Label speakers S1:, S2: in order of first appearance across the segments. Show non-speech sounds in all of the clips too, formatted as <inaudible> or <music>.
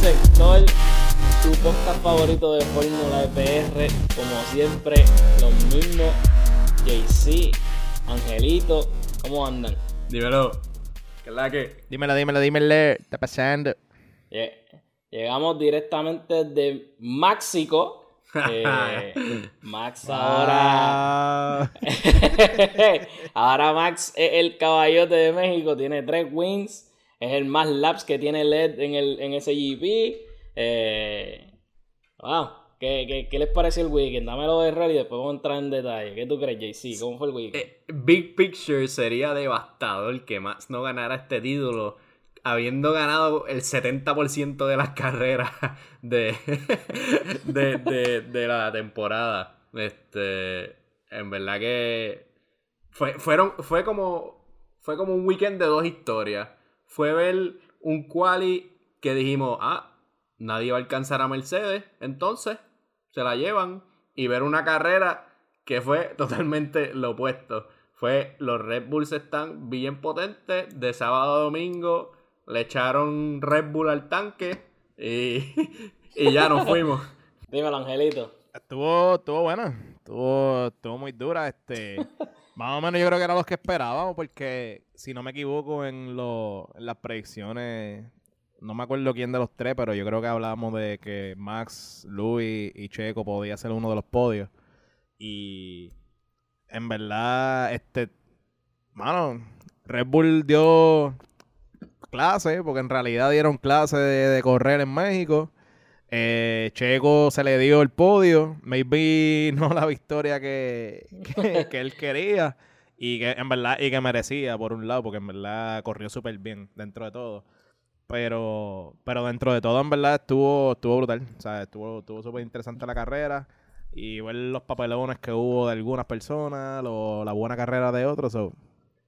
S1: Sector, tu podcast favorito de Fórmula PR. Como siempre, los mismos. JC, Angelito, ¿cómo andan?
S2: Dímelo. ¿Qué es la que?
S3: Dímelo, dímelo, dímelo. ¿Qué está pasando?
S1: Lle- Llegamos directamente de Máxico. <laughs> Eh, Max ahora.
S3: Ah, <laughs>
S1: ahora Max es el caballote de México, tiene tres wins, es el más laps que tiene LED en, el, en ese GP. Eh, wow, ¿Qué, qué, qué les pareció el weekend? Dámelo de real y después vamos a entrar en detalle. ¿Qué tú crees, JC? ¿Cómo fue el weekend?
S2: Eh, Big Picture sería devastador que Max no ganara este título habiendo ganado el 70% de las carreras de, <laughs> de, de- de la temporada. Este, en verdad que fue, fueron, fue como fue como un weekend de dos historias. Fue ver un quali que dijimos, ah, nadie va a alcanzar a Mercedes, entonces se la llevan y ver una carrera que fue <laughs> totalmente lo opuesto. Fue los Red Bulls están bien potentes de sábado a domingo, le echaron Red Bull al tanque y, <laughs> y ya nos fuimos. <laughs>
S1: Dímelo, Angelito.
S3: estuvo, estuvo buena. Estuvo, estuvo muy dura. Este, más o menos yo creo que era lo que esperábamos, porque si no me equivoco en, lo- las predicciones, no me acuerdo quién de los tres, pero yo creo que hablábamos de que Max, Luis y Checo podía ser uno de los podios. Y en verdad, este, mano, Red Bull dio clase, porque en realidad dieron clase de correr en México. Eh, Checo se le dio el podio, maybe <laughs> no la victoria que, que, él quería y que en verdad y que merecía por un lado, porque en verdad corrió súper bien dentro de todo. Pero, pero dentro de todo, en verdad, estuvo, estuvo brutal. O sea, estuvo, estuvo súper interesante la carrera. Y ver los papelones que hubo de algunas personas, lo- la buena carrera de otros. So,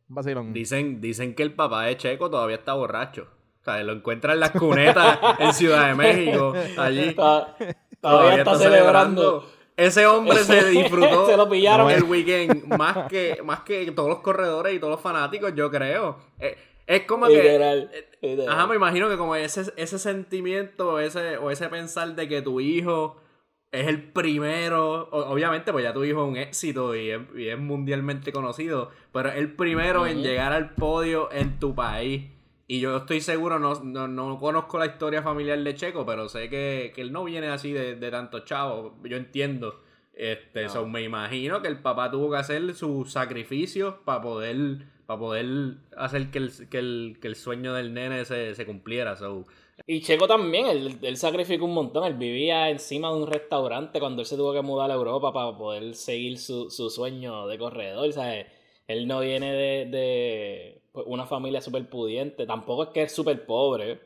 S3: vacilón.
S2: Dicen, dicen que el papá de Checo todavía está borracho. O sea, lo encuentra en las cunetas en Ciudad de México, allí.
S1: Todavía, todavía está, celebrando.
S2: Ese hombre se disfrutó <laughs>
S1: Se lo pillaron.
S2: el weekend más que, más que todos los corredores y todos los fanáticos, yo creo. Eh, es como que...
S1: Literal,
S2: eh,
S1: literal.
S2: Ajá, me imagino que como ese, ese sentimiento ese, o ese pensar de que tu hijo es el primero, obviamente pues ya tu hijo es un éxito y es, y es mundialmente conocido, pero es el primero en llegar al podio en tu país. Y yo estoy seguro, no, no, no conozco la historia familiar de Checo, pero sé que, que él no viene así de, de tantos chavos. Yo entiendo. Este,
S1: No.
S2: so, me imagino que el papá tuvo que hacer sus sacrificios para poder, para poder hacer que el, que, el, que el sueño del nene se, se cumpliera. So,
S1: Y Checo también, él, él sacrificó un montón. Él vivía encima de un restaurante cuando él se tuvo que mudar a Europa para poder seguir su, su sueño de corredor. ¿sabes? Él no viene de, de una familia súper pudiente. Tampoco es que es súper pobre.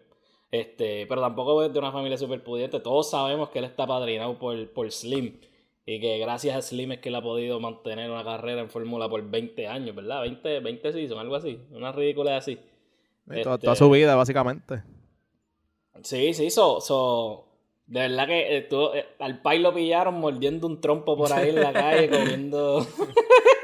S1: Este, pero tampoco es de una familia súper pudiente. Todos sabemos que él está padrinado por, por Slim. Y que gracias a Slim es que él ha podido mantener una carrera en Fórmula por 20 años, ¿verdad? 20, 20 seasons, algo así. Una ridícula así.
S3: Eh, toda,
S1: este-
S3: toda su vida, básicamente.
S1: Sí, sí, so, so- de verdad que estuvo- eh, al pai lo pillaron mordiendo un trompo por ahí en la <laughs> calle, comiendo <laughs>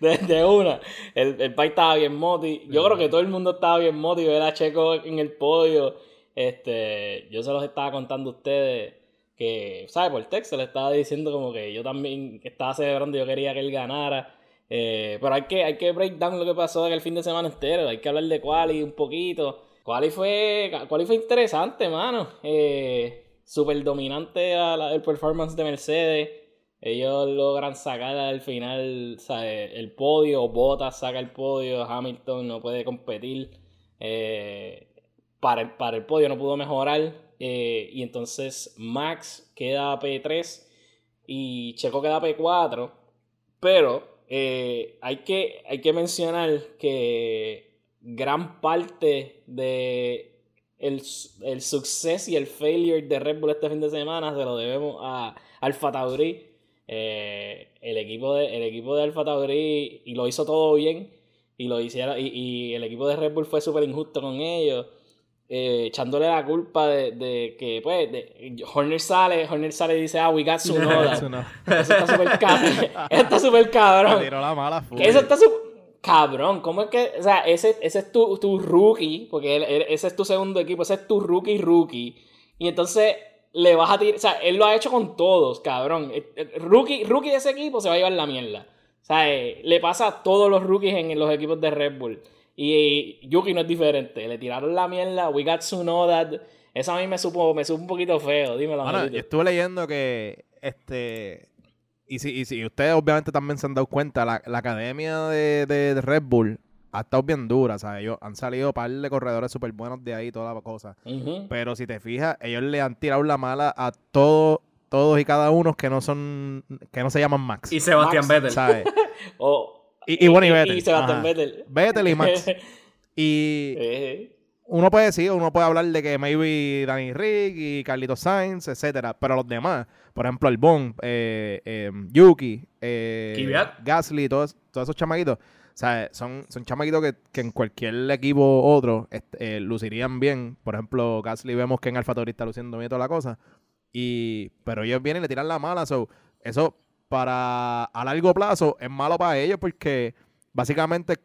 S1: <laughs> desde una. El, el pai estaba bien moti. Yo creo que todo el mundo estaba bien moti. Ver a Checo en el podio. Este, yo se los estaba contando a ustedes que, ¿sabes? Por texto le estaba diciendo como que yo también estaba celebrando, yo quería que él ganara. Eh, pero hay que, hay que break down lo que pasó el fin de semana entero. Hay que hablar de Quali un poquito. Quali fue, Quali fue interesante, mano. Eh, Súper dominante la- el performance de Mercedes. Ellos logran sacar al final ¿sabes? el podio. Bottas saca el podio. Hamilton no puede competir. Eh, para, el, para el podio no pudo mejorar. eh, y entonces Max queda P3 y Checo queda P4. Pero eh, hay, que, hay que mencionar que gran parte de el, el success y el failure de Red Bull este fin de semana se lo debemos a Alfa Tauri. Eh, el, equipo de, el equipo de Alfa Tauri y lo hizo todo bien y lo hicieron y, y el equipo de Red Bull fue súper injusto con ellos eh, echándole la culpa de, de que pues de, Horner sale Horner sale y dice ah we got Tsunoda <laughs>
S3: Eso no. <laughs>
S1: eso está súper cabrón está súper cabrón.
S3: La mala
S1: eso está su- cabrón, ¿cómo es que, o sea, ese, ese es tu, tu rookie, porque ese es tu segundo equipo, ese es tu rookie rookie, y entonces le vas a tirar, o sea, él lo ha hecho con todos, cabrón. rookie, rookie de ese equipo se va a llevar la mierda. O sea, eh, le pasa a todos los rookies en los equipos de Red Bull. Y, Yuki no es diferente. Le tiraron la mierda. We got to know that. Eso a mí me supo, me supo un poquito feo. Dímelo.
S3: Bueno, yo estuve leyendo que este y si, y si ustedes obviamente también se han dado cuenta, la, academia de, Red Bull ha estado bien dura, sea, Ellos han salido un par de corredores súper buenos de ahí, toda la cosa. Pero si te fijas, ellos le han tirado la mala a todos todos y cada uno que no son, que no se llaman Max.
S2: Y Sebastián Vettel.
S3: ¿sabes? <laughs> y, bueno, y Vettel.
S1: Y Sebastián Vettel.
S3: Vettel y Max. <laughs> y eh uno puede decir, uno puede hablar de que maybe Danny Rick y Carlitos Sainz, etcétera, pero los demás, por ejemplo, Albon, eh, eh, Yuki, eh, Gasly, todos, todos esos chamaquitos, sea, son, son chamaquitos que, en cualquier equipo otro este, eh, lucirían bien. Por ejemplo, Gasly vemos que en Alfa está luciendo bien toda la cosa. Y, pero ellos vienen y le tiran la mala. So, eso para a largo plazo es malo para ellos porque básicamente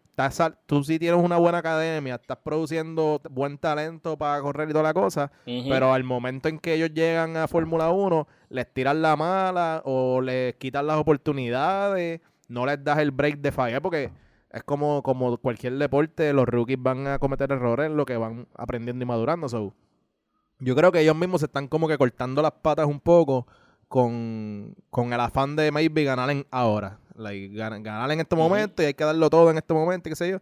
S3: tú sí tienes una buena academia, estás produciendo buen talento para correr y toda la cosa, pero al momento en que ellos llegan a Fórmula 1, les tiran la mala o les quitan las oportunidades, no les das el break de falla, porque es como, como cualquier deporte, los rookies van a cometer errores en lo que van aprendiendo y madurando. yo creo que ellos mismos se están como que cortando las patas un poco con, con el afán de maybe ganar en ahora ganar, en este momento y hay que darlo todo en este momento, qué sé yo.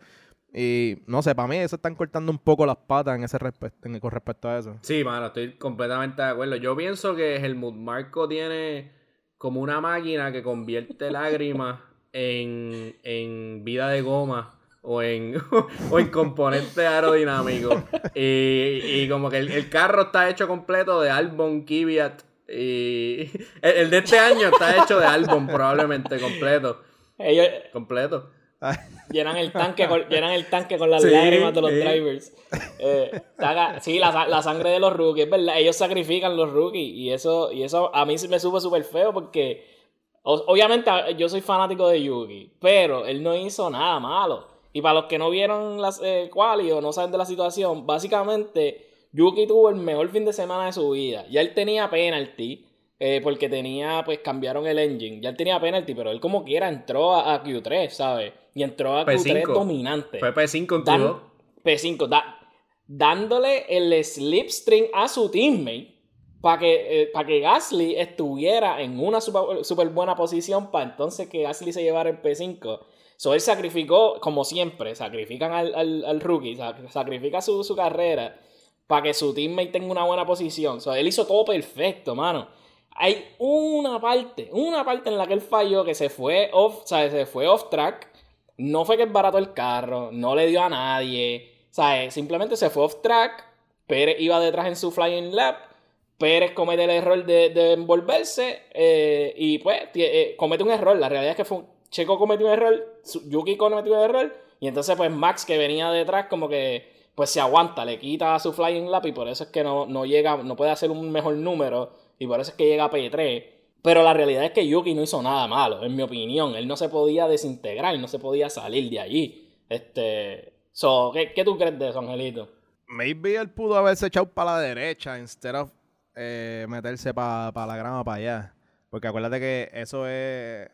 S3: Y no sé, para mí eso están cortando un poco las patas en ese respecto, con respecto a eso.
S2: Sí, mano, estoy completamente de acuerdo. Yo pienso que Helmut Marco tiene como una máquina que convierte <laughs> lágrimas en, en vida de goma o en, <laughs> o en componente aerodinámico. Y, y como que el, carro está hecho completo de Albon, Kvyat y <laughs> el, de este año está hecho de álbum, probablemente, completo.
S1: Ellos
S2: completo.
S1: Llenan el tanque con, llenan el tanque con las lágrimas de los drivers. Eh, sí, la, sangre de los rookies, ¿verdad? Ellos sacrifican los rookies. Y eso, y eso a mí me sube súper feo porque. Obviamente yo soy fanático de Yuki, pero él no hizo nada malo. Y para los que no vieron las eh, quali o no saben de la situación, básicamente Yuki tuvo el mejor fin de semana de su vida. Ya él tenía penalty. Eh, porque tenía, pues cambiaron el engine. Ya él tenía penalty, pero él como quiera entró a, Q3, ¿sabes? Y entró a Q3 dominante.
S2: Fue P5 Dan,
S1: P5, dándole el slipstream a su teammate para que, eh, que Gasly estuviera en una super, buena posición para entonces que Gasly se llevara el P5. So él sacrificó, como siempre, sacrifican al, rookie, sacrifica su, su carrera para que su teammate tenga una buena posición. O sea, él hizo todo perfecto, mano. Hay una parte, una parte en la que él falló que se fue off, o sea, se fue off track. No fue que es barato el carro, no le dio a nadie. Sea, simplemente se fue off track. Pérez iba detrás en su flying lap. Pérez comete el error de, envolverse eh, y pues eh, comete un error. La realidad es que fue, Checo cometió un error, Yuki cometió un error y entonces pues Max que venía detrás como que pues se aguanta, le quita su flying lap y por eso es que no, no llega, no puede hacer un mejor número y por eso es que llega a P3. Pero la realidad es que Yuki no hizo nada malo, en mi opinión. Él no se podía desintegrar, no se podía salir de allí. Este, so, ¿qué, tú crees de eso, Angelito?
S3: Maybe él pudo haberse echado para la derecha instead of eh, meterse para la grama para allá. Porque acuérdate que eso es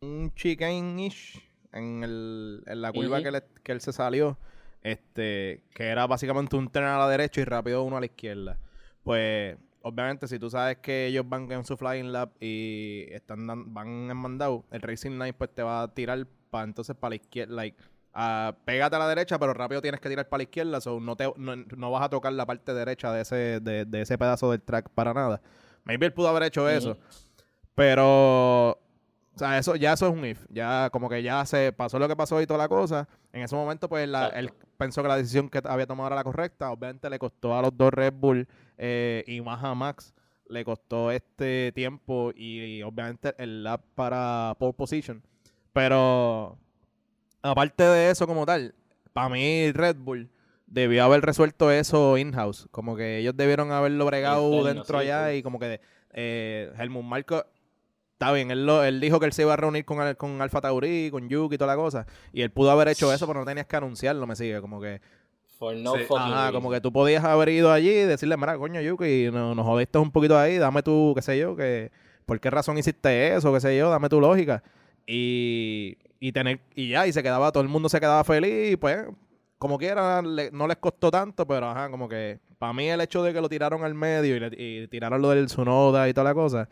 S3: un chicken-ish en, el, en la curva que, que él se salió este, que era básicamente un tren a la derecha y rápido uno a la izquierda. Pues, obviamente, si tú sabes que ellos van en su flying lap y están van en mandado, el Racing Night pues te va a tirar para entonces para la izquierda, like, uh, pégate a la derecha, pero rápido tienes que tirar para la izquierda, so no, te, no, vas a tocar la parte derecha de ese, de, ese pedazo del track para nada. Maybe él pudo haber hecho eso, pero o sea, eso, ya eso es un if. Ya como que ya se pasó lo que pasó y toda la cosa. En ese momento, pues, él pensó que la decisión que había tomado era la correcta. Obviamente le costó a los dos Red Bull eh, y más a Max. Le costó este tiempo y, obviamente el lap para pole position. Pero aparte de eso como tal, para mí Red Bull debió haber resuelto eso in-house. Como que ellos debieron haberlo bregado dentro allá y como que eh, Helmut Marco está bien, él, lo- él dijo que él se iba a reunir con, con Alfa Tauri, con Yuki y toda la cosa. Y él pudo haber hecho eso, pero no tenías que anunciarlo, me sigue. Como que,
S1: For no
S2: Sí.
S1: fucking
S3: ajá, como que tú podías haber ido allí y decirle, mira, coño, Yuki, no- nos jodiste un poquito ahí, dame tu, qué sé yo, que, ¿por qué razón hiciste eso? Qué sé yo, dame tu lógica. Y, y tener, y ya, y se quedaba, todo el mundo se quedaba feliz, y pues, como quiera, le- no les costó tanto, pero ajá, como que, para mí el hecho de que lo tiraron al medio y, le- y tiraron lo del Tsunoda y toda la cosa,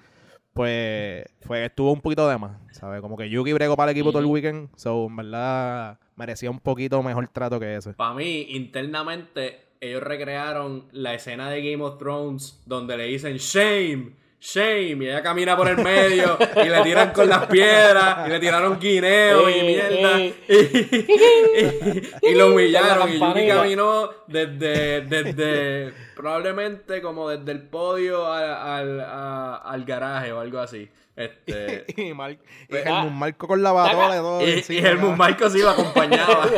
S3: pues, fue, estuvo un poquito de más, ¿sabes? Como que Yuki bregó para el equipo todo el weekend, so, en verdad, merecía un poquito mejor trato que ese.
S2: Para mí, internamente, ellos recrearon la escena de Game of Thrones donde le dicen shame, shame, y ella camina por el medio y le tiran con las piedras y le tiraron guineo y mierda <laughs> y, y- y lo humillaron y Yuki caminó desde, desde probablemente como desde el podio al, al, a- al garaje o algo así. Este, <laughs>
S3: y, Mar- y
S2: Pues,
S3: Helmut
S1: ah,
S3: Marco con la batola y todo. <laughs>
S2: y, Helmut. Marco sí lo acompañaba.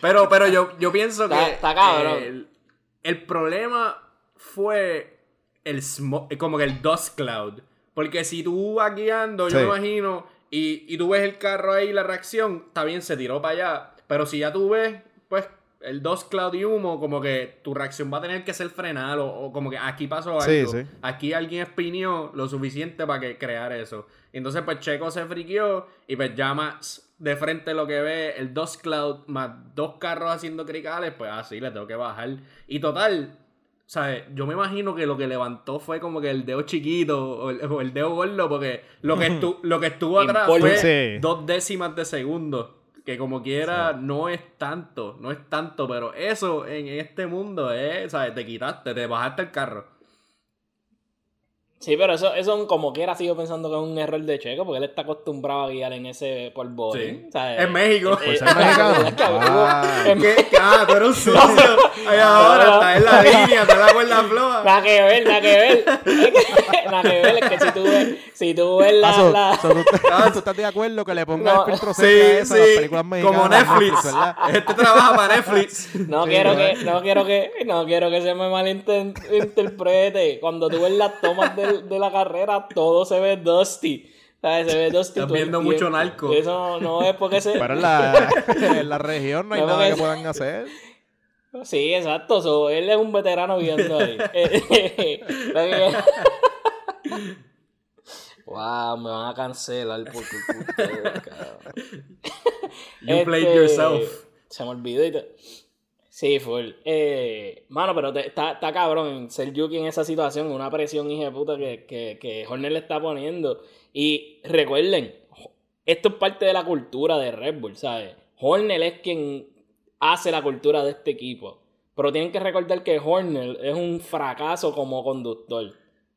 S2: Pero, pero yo, yo pienso que
S1: Está- está cabrón.
S2: el, el problema fue el smoke, como que el dust cloud. Porque si tú vas guiando, yo me imagino, y, y tú ves el carro ahí, la reacción, está bien, se tiró para allá. Pero si ya tú ves, pues, el dust cloud y humo, como que tu reacción va a tener que ser frenar, o, o como que aquí pasó algo.
S3: Sí, sí.
S2: Aquí alguien espinió lo suficiente para que crear eso. Entonces, pues Checo se friqueó y pues ya más de frente lo que ve el dust cloud más dos carros haciendo cricales, pues así le tengo que bajar. Y total, ¿sabes? Yo me imagino que lo que levantó fue como que el dedo chiquito o el, o el dedo gordo, porque lo que, estu- <laughs> lo que estuvo atrás fue
S3: Sí.
S2: dos décimas de segundo. Que como quiera no es tanto, no es tanto, pero eso en este mundo es, ¿sabes? Te quitaste, te bajaste el carro.
S1: Sí, pero eso, eso como quiera sigo pensando que es un error de Checo, porque él está acostumbrado a guiar en ese polvorín.
S2: Sí.
S1: ¿sabes?
S2: En México.
S1: Eh,
S3: Por ser mexicano.
S1: es que hubo-
S3: Ah.
S1: en-
S2: ¿Qué? Ah, tú eres un sucio. <laughs> Ay, ahora
S1: No, no.
S2: está en la línea, está en la cuerda floja.
S1: Nada que ver, nada que ver. <laughs> nada que ver, es que si tú ves, si tú ves la...
S3: Ah, so-
S1: la-
S3: so tú, <laughs> tú estás de acuerdo que le pongan
S1: No.
S3: el filtro
S2: Sí,
S3: a esa a las películas
S2: sí,
S3: mexicanas.
S2: como Netflix.
S3: ¿verdad?
S2: Este trabaja para Netflix.
S1: No
S3: Sí,
S1: quiero que, no quiero que, no quiero que se me malinterprete. Cuando tú ves las tomas de, de la carrera, todo se ve dusty. ¿Sabes? Se ve dusty.
S2: Estás viendo mucho narco.
S1: Eso no es porque se.
S3: Pero en la, en la región no hay
S1: No,
S3: nada que puedan hacer.
S1: Sí, exacto. so, él es un veterano viendo ahí. <laughs> Wow, me van a cancelar por culpa.
S2: You played
S1: Este,
S2: yourself.
S1: Se me olvidó y te- Sí, full. Eh, mano, pero te- está, está cabrón ser Yuki en esa situación, una presión hija de puta que, que, que Horner le está poniendo. Y recuerden, esto es parte de la cultura de Red Bull, ¿sabes? Horner es quien hace la cultura de este equipo. Pero tienen que recordar que Horner es un fracaso como conductor.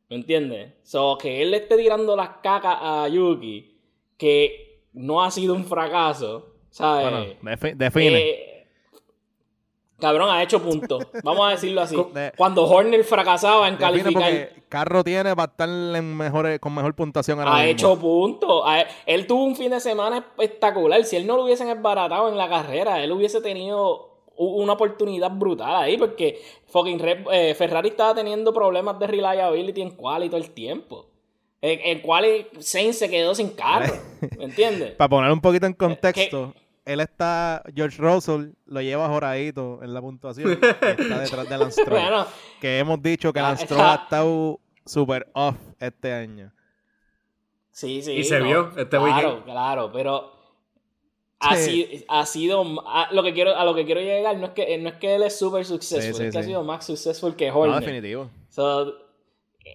S1: ¿Me entiendes? So, que él le esté tirando las cacas a Yuki, que no ha sido un fracaso, ¿sabes?
S3: Bueno, defi- define.
S1: Eh, cabrón, ha hecho puntos. Vamos a decirlo así. Cuando Horner fracasaba en calificar,
S3: carro tiene para estar en mejores, con mejor puntuación ahora
S1: ha
S3: mismo.
S1: hecho puntos. Él tuvo un fin de semana espectacular. Si él no lo hubiesen esbaratado en la carrera, él hubiese tenido una oportunidad brutal ahí porque fucking eh, Ferrari estaba teniendo problemas de reliability en quali todo el tiempo. En, en quali Sainz se quedó sin carro, <laughs> ¿me entiendes?
S3: Para poner un poquito
S1: Eh,
S3: en contexto, él está, George Russell lo lleva joradito en la puntuación. está detrás de Lance <laughs> Stroll.
S1: Bueno,
S3: que hemos dicho que Lance Stroll ha estado super off este año.
S1: Sí, sí.
S2: Y se vio este
S1: claro,
S2: weekend.
S1: Claro, pero ha,
S3: Sí.
S1: ha sido a lo que quiero a lo que quiero llegar no es que no es que él es súper successful,
S3: Sí, sí,
S1: es que ha sido más successful que
S3: No,
S1: Horner.
S3: definitivo.
S1: So,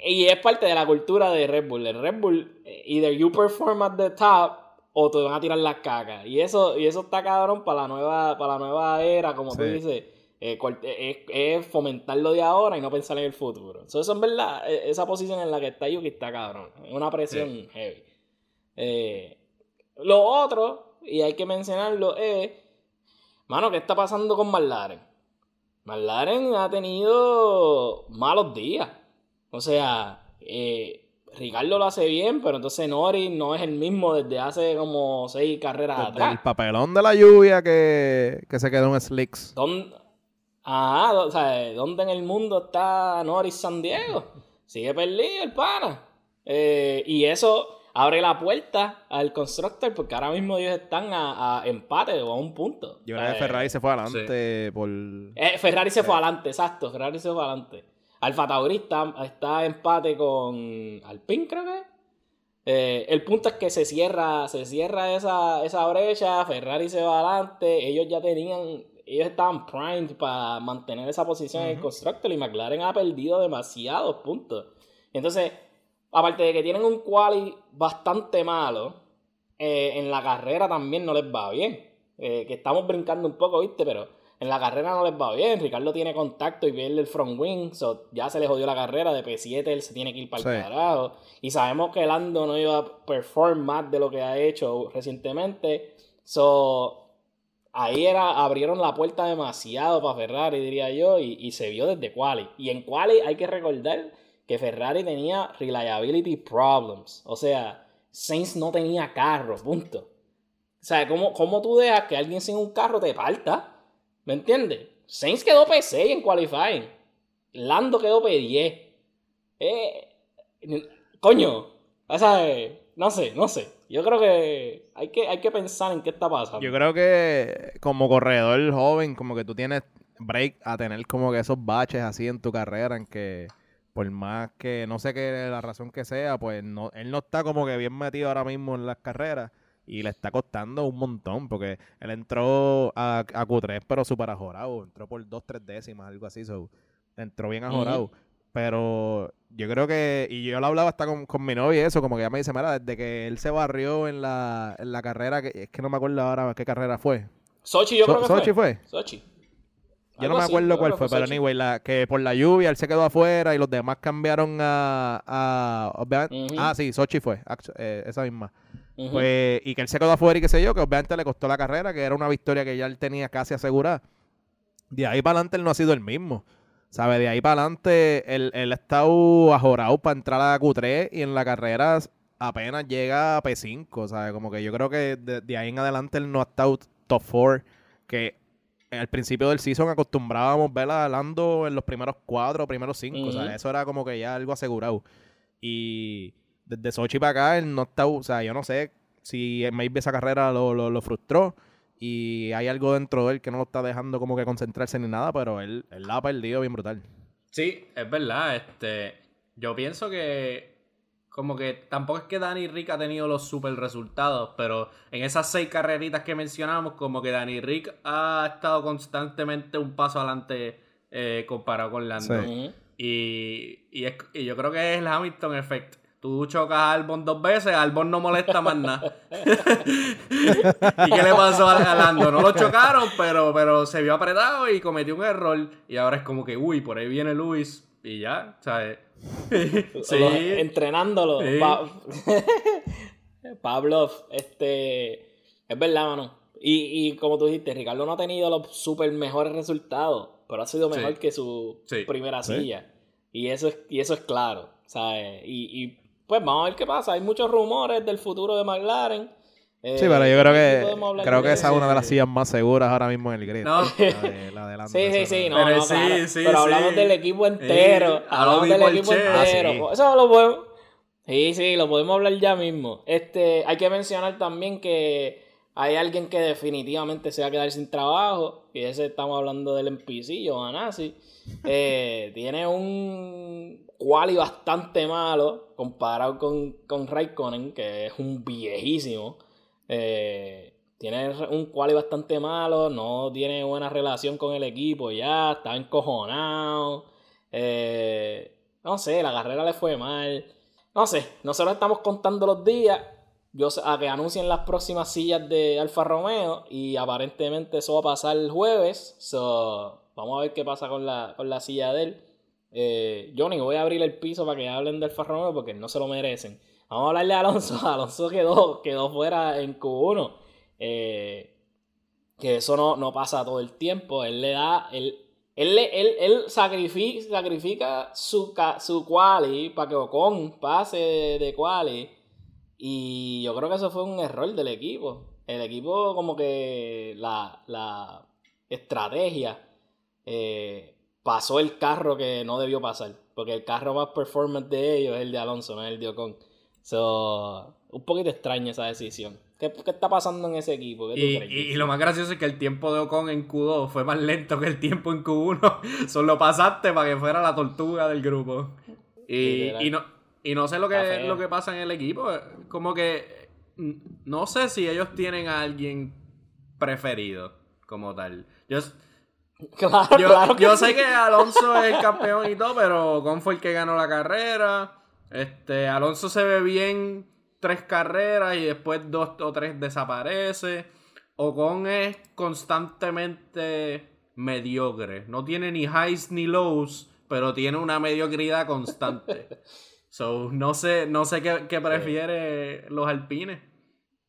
S1: y es parte de la cultura de Red Bull. El Red Bull, eh, either you perform at the top o te van a tirar las cacas. Y eso, y eso está cabrón para la nueva, para la nueva era, como tú dices. eh, eh, es, es fomentarlo de ahora y no pensar en el futuro. So, eso en verdad, eh, esa posición en la que está Yuki está cabrón. Es una presión heavy. Eh, lo otro, y hay que mencionarlo, es, mano, ¿qué está pasando con McLaren? McLaren ha tenido malos días. O sea, eh, Ricardo lo hace bien, pero entonces Norris no es el mismo desde hace como seis carreras
S3: Desde
S1: atrás.
S3: el papelón de la lluvia que, que se quedó en Slicks.
S1: ¿Dónde, ajá, o sea, ¿dónde en el mundo está Norris San Diego? <laughs> Sigue perdido el pana. Eh, y eso abre la puerta al constructor porque ahora mismo ellos están a, empate o a un punto.
S3: Yo creo que Ferrari se fue adelante por...
S1: Eh, Ferrari se fue adelante, exacto. Ferrari se fue adelante. Alfa Tauri está, está empate con Alpine, creo que. Eh, el punto es que se cierra, se cierra esa, esa brecha, Ferrari se va adelante, ellos ya tenían, ellos estaban primed para mantener esa posición en el constructor y McLaren ha perdido demasiados puntos. Entonces, aparte de que tienen un quali bastante malo, eh, en la carrera también no les va bien. Eh, que estamos brincando un poco, ¿viste? Pero en la carrera no les va bien. Ricardo tiene contacto y pierde el front wing. So ya se le jodió la carrera. De P7 él se tiene que ir para el carajo. Y sabemos que Lando no iba a perform más de lo que ha hecho recientemente. So ahí era, abrieron la puerta demasiado para Ferrari, diría yo. Y, y se vio desde Quali. Y en Quali hay que recordar que Ferrari tenía reliability problems. O sea, Sainz no tenía carro, punto. O sea, ¿cómo, cómo tú dejas que alguien sin un carro te parta? ¿Me entiendes? Sainz quedó P6 en qualifying. Lando quedó P10. Eh, coño, o sea, no sé, no sé. Yo creo que hay, que hay que pensar en qué está pasando.
S3: Yo creo que como corredor joven, como que tú tienes break a tener como que esos baches así en tu carrera en que por más que no sé qué la razón que sea, pues no, él no está como que bien metido ahora mismo en las carreras y le está costando un montón porque él entró a, a Q3 pero súper ajorado, entró por dos, tres décimas, algo así, so, entró bien ajorado. Pero yo creo que, y yo lo hablaba hasta con, con mi novia y eso, como que ya me dice, mira, desde que él se barrió en la, en la carrera, que es que no me acuerdo ahora qué carrera fue.
S1: Sochi yo creo que
S3: Sochi fue.
S1: Sochi.
S3: Yo no me acuerdo cuál fue, pero anyway, la, que por la lluvia él se quedó afuera y los demás cambiaron a... Ah, sí, Sochi fue, eh, esa misma. Pues, y que él se quedó afuera y qué sé yo, que obviamente le costó la carrera, que era una victoria que ya él tenía casi asegurada. De ahí para adelante él no ha sido el mismo. ¿Sabes? De ahí para adelante él, él ha estado ajorado para entrar a Q3 y en la carrera apenas llega a P5. ¿Sabes? Como que yo creo que de, de ahí en adelante él no ha estado top 4. Que al principio del season acostumbrábamos ver a Lando en los primeros cuatro, primeros cinco. O sea, eso era como que ya algo asegurado. Y desde Sochi para acá, él no está. O sea, yo no sé si maybe esa carrera lo, lo, frustró. Y hay algo dentro de él que no lo está dejando como que concentrarse ni nada, pero él, él la ha perdido bien brutal.
S2: Sí, es verdad. Este, yo pienso que como que tampoco es que Danny Rick ha tenido los super resultados, pero en esas seis carreritas que mencionamos, como que Danny Rick ha estado constantemente un paso adelante eh, comparado con Lando. Y, y, yo creo que es el Hamilton Effect. Tú chocas a Albon dos veces, Albon no molesta más nada. <laughs> ¿Y qué le pasó a Lando? No lo chocaron, pero, pero se vio apretado y cometió un error. Y ahora es como que, uy, por ahí viene Luis. Y ya, ¿sabes? <laughs>
S1: sí. entrenándolo. Pablo, <laughs> este. Es verdad, mano. Y, y, como tú dijiste, Ricardo no ha tenido los super mejores resultados, pero ha sido mejor que su primera silla. Y eso es, y eso es claro. ¿sabes? Y, y pues vamos a ver qué pasa. Hay muchos rumores del futuro de McLaren
S3: sí, pero yo creo que creo que esa es una de las sillas más seguras ahora mismo en el grid. No. La
S1: de, sí, sí, sí, no, pero, no, sí, pero hablamos del equipo entero. hablamos del equipo entero. Eso lo podemos. Sí, sí, lo podemos hablar ya mismo. Este, hay que mencionar también que hay alguien que definitivamente se va a quedar sin trabajo. Y ese estamos hablando del NPC, Johanasi. <laughs> Eh, tiene un quali bastante malo comparado con, con Raikkonen, que es un viejísimo. Eh, tiene un quali bastante malo, no tiene buena relación con el equipo ya, está encojonado. Eh, no sé, la carrera le fue mal. No sé, nosotros estamos contando los días yo, a que anuncien las próximas sillas de Alfa Romeo y aparentemente eso va a pasar el jueves. So, vamos a ver qué pasa con la, con la silla de él. Eh, Johnny, voy a abrir el piso para que hablen de Alfa Romeo porque no se lo merecen. Vamos a hablarle a Alonso. <laughs> Alonso quedó, quedó fuera en Q1. Eh, que eso no, no, pasa todo el tiempo. Él le da. Él, él, él, él sacrifica, sacrifica su, su quali para que Ocon pase de, quali. Y yo creo que eso fue un error del equipo. El equipo, como que la, la estrategia. Eh, pasó el carro que no debió pasar. Porque el carro más performance de ellos es el de Alonso, no es el de Ocon. So, un poquito extraña esa decisión. ¿Qué, qué está pasando en ese equipo? ¿Qué tú
S2: Y,
S1: crees?
S2: y- y lo más gracioso es que el tiempo de Ocon en Q2 fue más lento que el tiempo en Q1. <laughs> Solo pasaste para que fuera la tortuga del grupo. Y no, y no sé lo que, lo que pasa en el equipo. Como que no sé si ellos tienen a alguien preferido como tal. Yo,
S1: Claro,
S2: yo,
S1: claro que
S2: yo
S1: sí.
S2: sé que Alonso es el campeón y todo, pero Ocon fue el que ganó la carrera. Este, Alonso se ve bien tres carreras y después dos o tres desaparece. Ocon es constantemente mediocre. No tiene ni highs ni lows, pero tiene una mediocridad constante. <laughs> So, no sé, no sé qué, qué prefiere los alpines.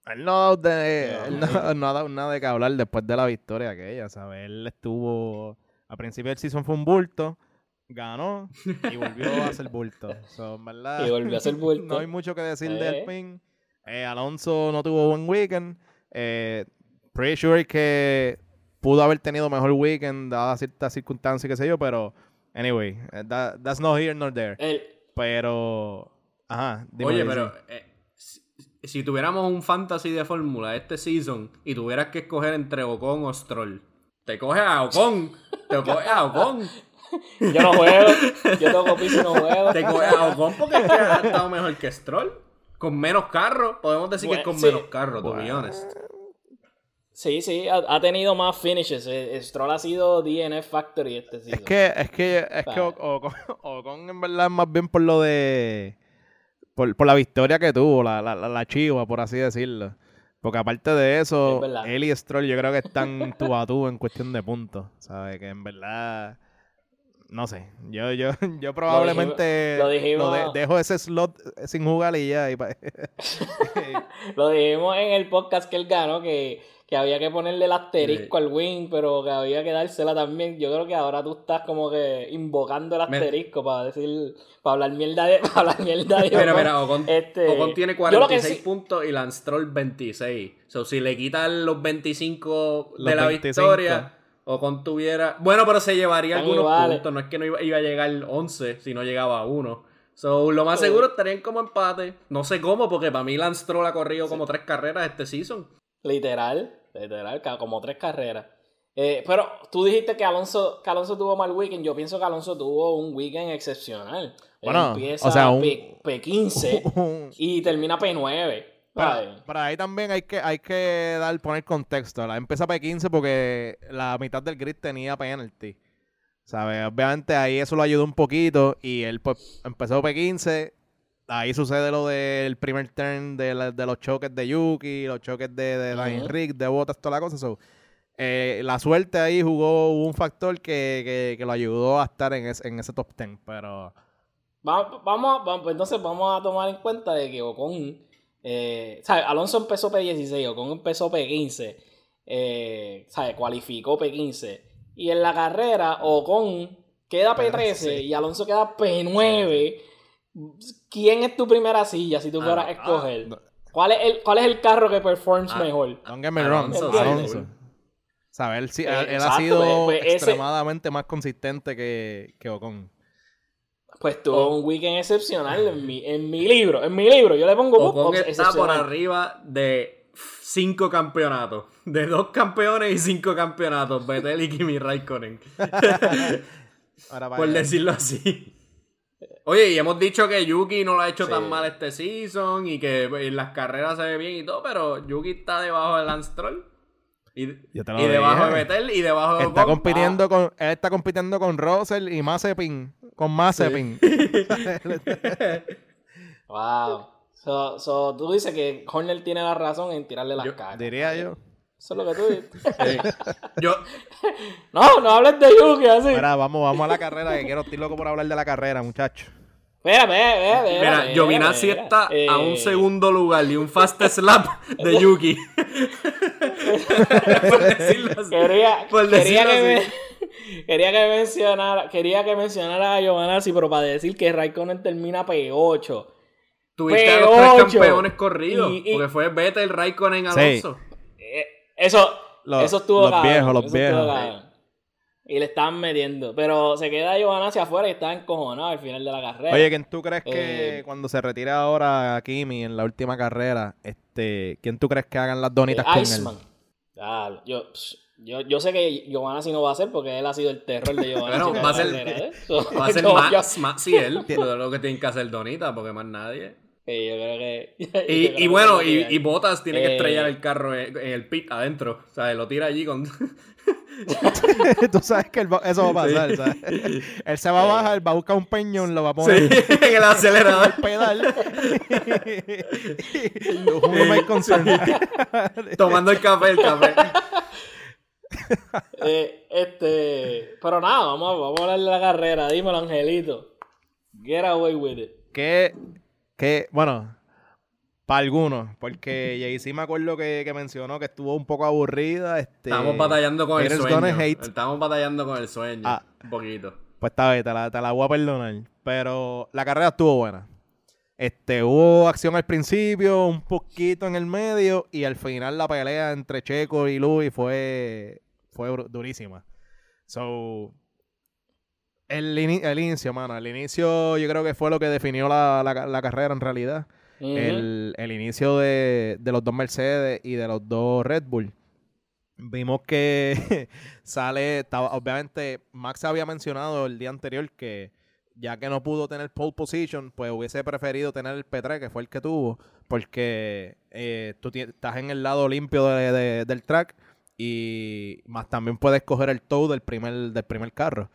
S3: Él no, de- él no- <laughs> no ha dado nada de qué hablar después de la victoria aquella, ¿sabes? Él estuvo... Al principio del season fue un bulto, ganó y volvió a ser bulto. <laughs> So, verdad,
S1: Y volvió a ser <laughs> bulto.
S3: no hay mucho que decir de
S1: Eh.
S3: Alpine. Eh, Alonso no tuvo buen weekend. Eh, pretty sure que pudo haber tenido mejor weekend dadas ciertas circunstancias, qué sé yo, pero... Anyway, eh, that- that's not here nor there.
S1: El-
S3: Pero... Ajá. dime,
S2: Oye, pero eh, si, si tuviéramos un fantasy de fórmula este season y tuvieras que escoger entre Ocon o Stroll, te coges a Ocon, te coges a Ocon, <laughs>
S1: yo no juego. Yo toco piso y no juego.
S2: te coges a Ocon porque es que ha estado mejor que Stroll. Con menos carros, podemos decir que es con
S1: Bueno, sí.
S2: menos carros, to be honest.
S1: Sí, sí, ha, ha tenido más finishes. Eh, Stroll ha sido DNF Factory este season.
S3: Es que, es que, es que. O- Ocon, <laughs> Ocon en verdad es más bien por lo de. Por, por la victoria que tuvo, la, la, la, chiva, por así decirlo. Porque aparte de
S1: Es
S3: eso, él y Stroll yo creo que están <laughs> tú a tú en cuestión de puntos. ¿Sabes? Que en verdad. No sé. Yo, yo, <laughs> yo probablemente
S1: lo dijimos-
S3: de- dejo ese slot sin jugar y ya. y pa- <laughs>
S1: Lo dijimos en el podcast que él ganó, que, que había que ponerle el asterisco al win, pero que había que dársela también. Yo creo que ahora tú estás como que invocando el
S2: Me-
S1: asterisco para decir, para hablar mierda de, <laughs> para hablar mierda de
S2: Pero mira, Ocon,
S1: Este,
S2: Ocon tiene
S1: yo lo que
S2: 46
S1: sí-
S2: puntos y Lance Stroll 26. So, si le quitan los 25 de
S3: Los
S2: la
S3: 25.
S2: victoria, Ocon tuviera... Bueno, pero se llevaría
S1: Están
S2: algunos
S1: iguales.
S2: puntos. No es que no iba, iba a llegar 11 si no llegaba a 1. So, lo más
S1: Sí.
S2: seguro estarían como empate. No sé cómo, porque para mí Lance Stroll ha corrido como tres carreras este season.
S1: Literal, literal, como tres carreras. Eh, pero tú dijiste que Alonso, que Alonso tuvo mal weekend. Yo pienso que Alonso tuvo un weekend excepcional. Él
S3: Bueno,
S1: empieza
S3: o sea, un-
S1: P, 15 <laughs> y termina P9.
S3: Pero ahí también hay que, hay que dar, poner contexto. La empieza P15 porque la mitad del grid tenía penalty. ¿Sabes? Obviamente ahí eso lo ayudó un poquito y él pues empezó P15. Ahí sucede lo del primer turn de, la- de los choques de Yuki, los choques de, de. Rick, de Botas, toda la cosa. So, eh, la suerte ahí jugó un factor que, que, que lo ayudó a estar en, ese- en ese top 10. Pero
S1: Vamos, vamos, a- vamos, pues entonces vamos a tomar en cuenta de que Ocon, eh, ¿sabes? Alonso empezó P16, Ocon empezó P15, eh, ¿sabes? Cualificó P15. Y en la carrera, Ocon queda P13
S3: Sí.
S1: y Alonso queda P9. ¿Quién es tu primera silla si tú fueras a escoger?
S3: no.
S1: ¿Cuál, es el, ¿Cuál es el carro que performs
S2: Ah,
S1: mejor?
S3: Don't get me wrong,
S2: Alonso,
S3: Alonso.
S1: sí.
S3: ¿Sabes? Él, sí-
S1: Eh,
S3: él- él ha sido
S1: pues, pues, ese-
S3: extremadamente más consistente que, que Ocon.
S1: Pues tuvo un weekend excepcional en mi, en mi libro. En mi libro, yo le pongo
S2: Ocon está por arriba de cinco campeonatos. De dos campeones y cinco campeonatos. Vettel y Kimi Raikkonen. <laughs>
S3: Ahora,
S2: por decirlo así. Oye, y hemos dicho que Yuki no lo ha hecho
S1: Sí.
S2: tan mal este season y que en las carreras se ve bien y todo, pero Yuki está debajo de Lance Stroll. Y,
S3: Yo te lo
S2: y debajo de. Vettel y debajo de
S3: Está
S2: Ocon.
S3: compitiendo con, él está compitiendo con Russell y Mazepin. Con Mazepin. <laughs> <laughs>
S1: Wow. So, so, tú dices que Horner tiene la razón en tirarle las
S2: Yo
S1: caras.
S3: Diría yo.
S1: Eso es lo que tú dices.
S2: Sí. <laughs> Yo,
S1: no, no hables de Yuki así.
S3: Mira, vamos, vamos a la carrera, que quiero, estoy loco por hablar de la carrera, muchacho.
S1: Espera, espera, espera.
S2: mira,
S1: espera,
S2: Giovinazzi está
S1: Eh,
S2: a un segundo lugar y un fast slap de Yuki. <laughs> por decirlo así.
S1: Quería,
S2: Por
S1: quería, que
S2: así.
S1: me- <laughs> quería que mencionara, quería que mencionara a Giovanazzi, pero para decir que Raikkonen termina P8.
S2: Tuviste a los tres
S1: P8.
S2: campeones corridos.
S1: Y- y-
S2: porque fue Vettel, Raikkonen,
S3: Sí.
S2: Alonso.
S1: Eh, eso,
S3: Los-
S1: eso estuvo
S3: los
S1: cabrón,
S3: viejos, los viejos.
S1: Y le estaban metiendo. Pero se queda Giovanna hacia afuera y está encojonado al final de la carrera.
S3: Oye, ¿quién tú crees que
S1: Eh,
S3: cuando se retira ahora Kimi en la última carrera, este, ¿quién tú crees que hagan las donitas
S1: Eh,
S3: con
S1: Iceman.
S3: él?
S1: Claro, yo, yo, yo sé que Giovanna sí no va a hacer porque él ha sido el terror de Giovanna.
S2: Bueno, <laughs> <laughs> va a ser- Va a ser Max y él. Lo, lo que tienen que hacer Donita, porque más nadie.
S1: Sí, yo creo que. <laughs> yo
S2: Y,
S1: creo
S2: y
S1: que
S2: bueno, y, y Botas tiene que
S1: Eh,
S2: estrellar el carro en, en el pit adentro. O sea, lo tira allí con. <laughs>
S3: tú sabes que va- eso va a pasar,
S2: Sí.
S3: ¿sabes? Él se va a bajar, va a buscar un peñón, lo va a poner
S2: Sí, <laughs> en el acelerador.
S3: al pedal. Who am I concerned?
S2: Tomando el café, el café. <laughs>
S1: Eh, este. Pero nada, vamos, a- vamos a hablar de la carrera. Dímelo, Angelito. Get away with it.
S3: que, que, bueno, para algunos, porque Jay-Z me acuerdo que, que mencionó que estuvo un poco aburrida. Este,
S2: Estamos batallando con el sueño. Estamos batallando con el sueño.
S3: Ah.
S2: Un poquito.
S3: Pues está bien, te la, te la voy a perdonar. Pero la carrera estuvo buena. Este, hubo acción al principio, un poquito en el medio, y al final la pelea entre Checo y Luis fue, fue durísima. So, el, ini- el inicio, mano, el inicio yo creo que fue lo que definió la, la- la carrera en realidad. El, el inicio de, de los dos Mercedes y de los dos Red Bull. Vimos que <laughs> sale, estaba, obviamente Max había mencionado el día anterior que ya que no pudo tener pole position, pues hubiese preferido tener el P3, que fue el que tuvo, porque eh, tú estás en el lado limpio de- de- del track y más también puedes coger el tow del primer, del primer carro.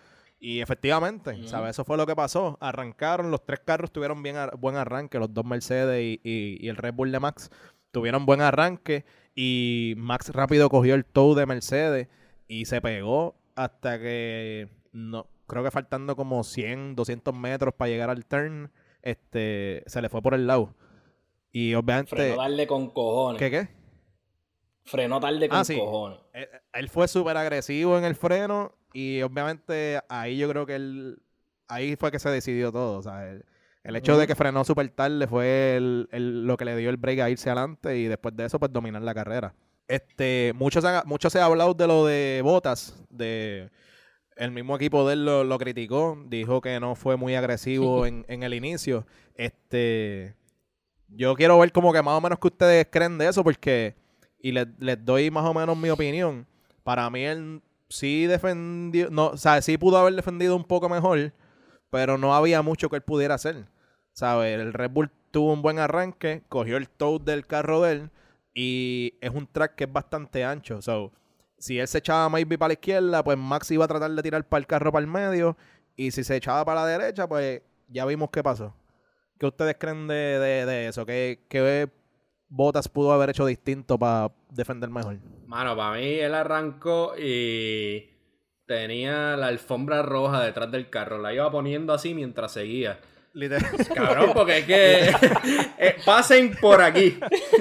S3: Y efectivamente. ¿sabes? Eso fue lo que pasó. Arrancaron, los tres carros tuvieron bien ar- buen arranque, los dos Mercedes y, y- y el Red Bull de Max tuvieron buen arranque y Max rápido cogió el tow de Mercedes y se pegó hasta que no creo que faltando como 100, 200 metros para llegar al turn, este se le fue por el lado. Y obviamente
S1: Frenó tarde con cojones.
S3: ¿qué qué?
S1: Frenó tarde con
S3: Ah, sí.
S1: cojones.
S3: Eh, Él fue súper agresivo en el freno y obviamente ahí yo creo que él, ahí fue que se decidió todo. O sea, el, el hecho de que frenó súper tarde fue el- el- lo que le dio el break a irse adelante y después de eso pues dominar la carrera. Este, mucho se ha, mucho se ha hablado de lo de Botas, de el mismo equipo de él lo, lo criticó, dijo que no fue muy agresivo en, en el inicio. Este, yo quiero ver como que más o menos que ustedes creen de eso porque y les, les doy más o menos mi opinión. Para mí él sí defendió, no, o sea, sí pudo haber defendido un poco mejor, pero no había mucho que él pudiera hacer. ¿Sabes? El Red Bull tuvo un buen arranque, cogió el tow del carro de él y es un track que es bastante ancho. So, si él se echaba maybe para la izquierda, pues Max iba a tratar de tirar para el carro para el medio y si se echaba para la derecha, pues ya vimos qué pasó. ¿Qué ustedes creen de, de- de eso? ¿Qué, qué Botas pudo haber hecho distinto para defender mejor?
S2: Mano, para mí él arrancó y tenía la alfombra roja detrás del carro. La iba poniendo así mientras seguía.
S3: Literal. <laughs>
S2: Cabrón, porque es que <laughs> eh, pasen por aquí.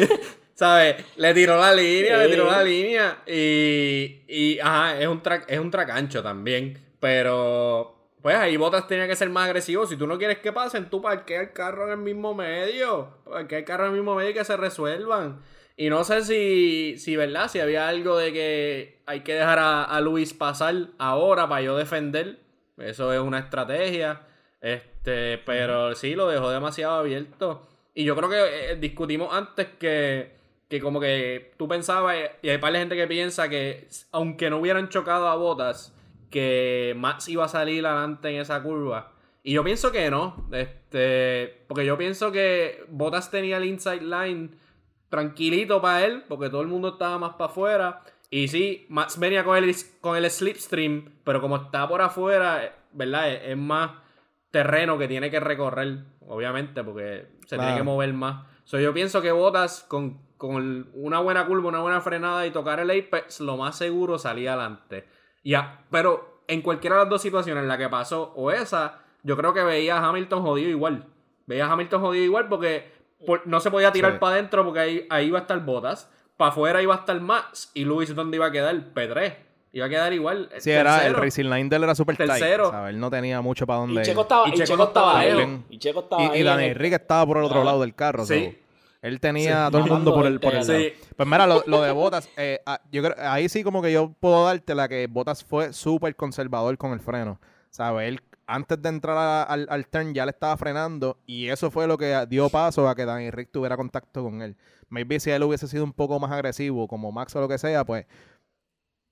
S2: <laughs> ¿Sabes? Le tiró la línea, le tiró la línea. Y, y ajá, es un es un track ancho también. Pero, pues ahí Botas tenía que ser más agresivo. Si tú no quieres que pasen, tú parquea el carro en el mismo medio. Parquea el carro en el mismo medio y que se resuelvan. Y no sé si, si, ¿verdad? Si había algo de que hay que dejar a, a Luis pasar ahora para yo defender. Eso es una estrategia. Este, pero sí, lo dejó demasiado abierto. Y yo creo que eh, discutimos antes que, que como que tú pensabas, y hay par de gente que piensa que aunque no hubieran chocado a Botas, que Max iba a salir adelante en esa curva. Y yo pienso que no. Este, porque yo pienso que Botas tenía el inside line tranquilito para él, porque todo el mundo estaba más para afuera. Y sí, Max venía con el, con el slipstream, pero como está por afuera, eh, ¿verdad? Es, es más terreno que tiene que recorrer, obviamente, porque se tiene que mover más. So, yo pienso que Botas con, con una buena curva, una buena frenada y tocar el apex, lo más seguro salía adelante. Ya, pero en cualquiera de las dos situaciones en la que pasó o esa, yo creo que veía a Hamilton jodido igual. Veía a Hamilton jodido igual porque por- no se podía tirar
S3: Sí.
S2: para adentro porque ahí, ahí iba a estar Botas. Para afuera iba a estar Max y Luis, ¿dónde iba a quedar? P3. Iba a quedar igual.
S3: Sí, era, el
S2: tercero.
S3: Racing Line de él era tight.
S2: Tercero.
S3: ¿sabes? Él no tenía mucho para
S1: Y
S3: dónde
S1: Checo estaba,
S2: Y
S1: y
S2: Checo
S1: estaba
S2: estaba
S1: ahí.
S3: bien.
S1: Y Checo estaba
S3: Y,
S1: ahí
S3: y Dani
S1: el-
S3: Enrique estaba por el otro
S1: Ah,
S3: lado del carro.
S2: sí.
S3: so, Él tenía a todo el mundo por el, por el lado. Pues mira, lo, de Botas, eh, ah, yo creo, ahí sí como que yo puedo darte la que Botas fue súper conservador con el freno. ¿Sabes? Él antes de entrar al, al, turn ya le estaba frenando y eso fue lo que dio paso a que Danny Rick tuviera contacto con él. Maybe si él hubiese sido un poco más agresivo, como Max o lo que sea, pues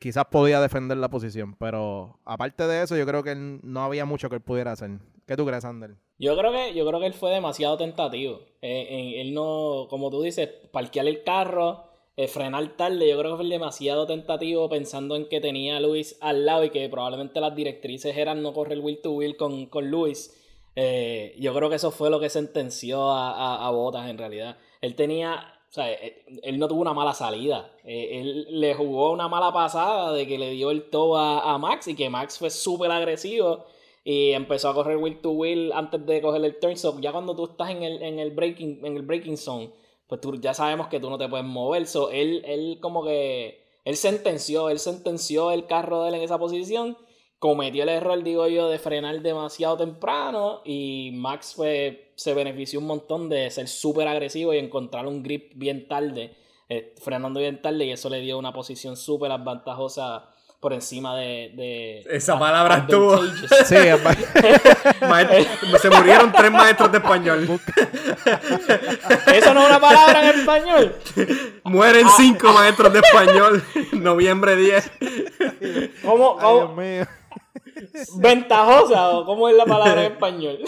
S3: quizás podía defender la posición. Pero aparte de eso, yo creo que no había mucho que él pudiera hacer. ¿Qué tú crees, Ander?
S1: Yo creo que, yo creo que él fue demasiado tentativo. Eh, él no, como tú dices, parquear el carro, eh, frenar tarde, yo creo que fue demasiado tentativo pensando en que tenía a Luis al lado y que probablemente las directrices eran no correr wheel to wheel con, con Luis. Eh, yo creo que eso fue lo que sentenció a, a, Botas en realidad. Él tenía, o sea, él, no tuvo una mala salida. él le jugó una mala pasada de que le dio el toe a, a Max y que Max fue súper agresivo y empezó a correr wheel to wheel antes de coger el turn. So, ya cuando tú estás en el, en el breaking, en el breaking zone, pues tú ya sabemos que tú no te puedes mover. So, él, él como que, él sentenció, él sentenció el carro de él en esa posición. Cometió el error, digo yo, de frenar demasiado temprano. Y Max fue, se benefició un montón de ser súper agresivo y encontrar un grip bien tarde, eh, frenando bien tarde. Y eso le dio una posición súper avantajosa por encima de. de
S2: Esa palabra estuvo. Sí, <laughs> se murieron tres maestros de español.
S1: Eso no es una palabra en español.
S2: Mueren ah. cinco maestros de español. <laughs> Noviembre 10.
S1: ¿Cómo? cómo? <laughs> ¿Ventajosa o cómo es la palabra en español?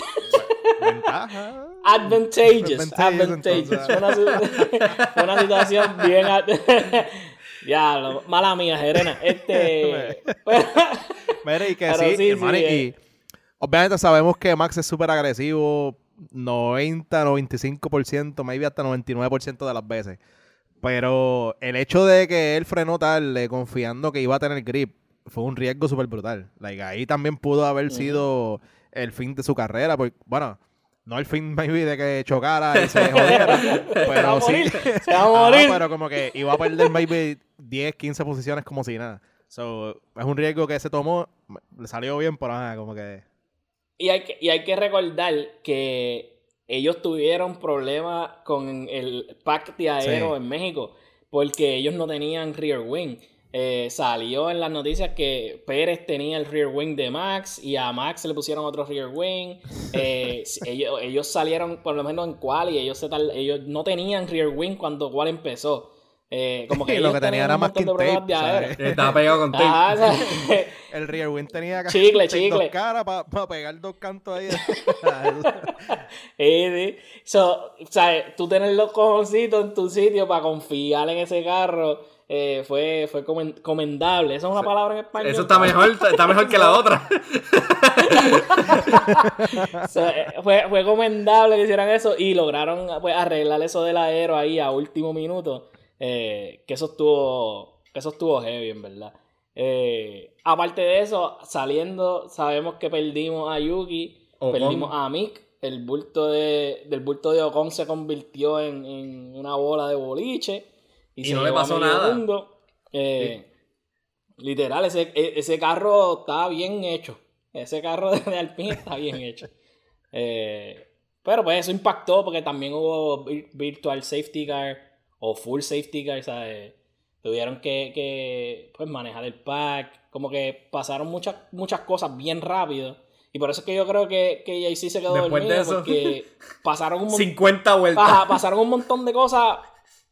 S1: Ventaja. Advantageous. Advantageous. Una, una situación bien. <laughs> Ya, mala mía, Jerena. Este. <laughs>
S3: Mire, y que sí, eh. obviamente sabemos que Max es súper agresivo 90, 95%, maybe hasta 99% de las veces. Pero el hecho de que él frenó tarde confiando que iba a tener grip fue un riesgo súper brutal. Like, ahí también pudo haber sido el fin de su carrera. Porque, bueno, no el fin <laughs> maybe de que chocara y se <laughs> jodiera, pero sí. Se va a <laughs> morir. pero como que iba a perder maybe 10, 15 posiciones como si nada. So, es un riesgo que se tomó, le salió bien, pero nada, como que...
S1: Y hay que, y hay que recordar que ellos tuvieron problemas con el pack de aero en México, porque ellos no tenían rear wing. Eh, salió en las noticias que Pérez tenía el rear wing de Max y a Max le pusieron otro rear wing. <laughs> Eh, ellos, salieron por lo menos en quali y ellos, ellos no tenían rear wing cuando qual empezó. Eh, <laughs> como que
S3: lo que tenía era más que tape,
S2: Estaba pegado con tape. <laughs>
S3: El rear wing tenía
S1: chicle, chicle.
S3: dos caras para pegar dos cantos ahí.
S1: eh, so, o sea, tú tienes los cojoncitos en tu sitio para confiar en ese carro eh, fue, fue comendable. ¿Esa es una palabra en español?
S2: Eso está mejor, está mejor que la <laughs> otra. <laughs>
S1: Eh, fue, fue comendable que hicieran eso y lograron pues, arreglar eso del aero ahí a último minuto. Eh, que eso estuvo que eso estuvo heavy, en verdad. aparte de eso, saliendo, sabemos que perdimos a Yuki, perdimos a Mick. El bulto de, del bulto de Ocon se convirtió en, en una bola de boliche.
S2: Y, no le pasó nada.
S1: Eh, literal, ese, e, ese carro está bien hecho. Ese carro <laughs> de Alpine está bien hecho. Eh, pero pues eso impactó porque también hubo virtual safety car o full safety car, ¿sabes? Tuvieron que, pues, manejar el pack. Como que pasaron muchas, muchas cosas bien rápido. Y por eso es que yo creo que, que sí se quedó Después dormido. De eso, porque pasaron un
S2: 50 <laughs> vueltas.
S1: pasaron un montón de cosas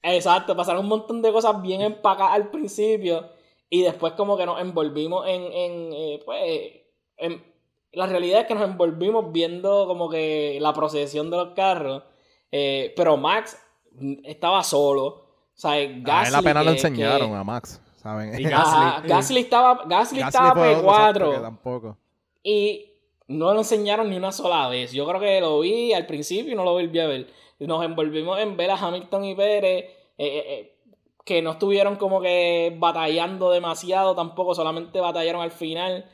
S1: Exacto, pasaron un montón de cosas bien empacadas al principio y después como que nos envolvimos en, en eh, pues, en, la realidad es que nos envolvimos viendo como que la procesión de los carros, eh, pero Max estaba solo, o sea,
S3: Gasly... A él apenas lo enseñaron a Max, ¿saben?
S1: Y <laughs> Gasly, estaba, Gasly, estaba P4 tampoco. y no lo enseñaron ni una sola vez. Yo creo que lo vi al principio y no lo volví a ver nos envolvimos en ver a Hamilton y Pérez, eh, eh, eh, que no estuvieron como que batallando demasiado tampoco, solamente batallaron al final.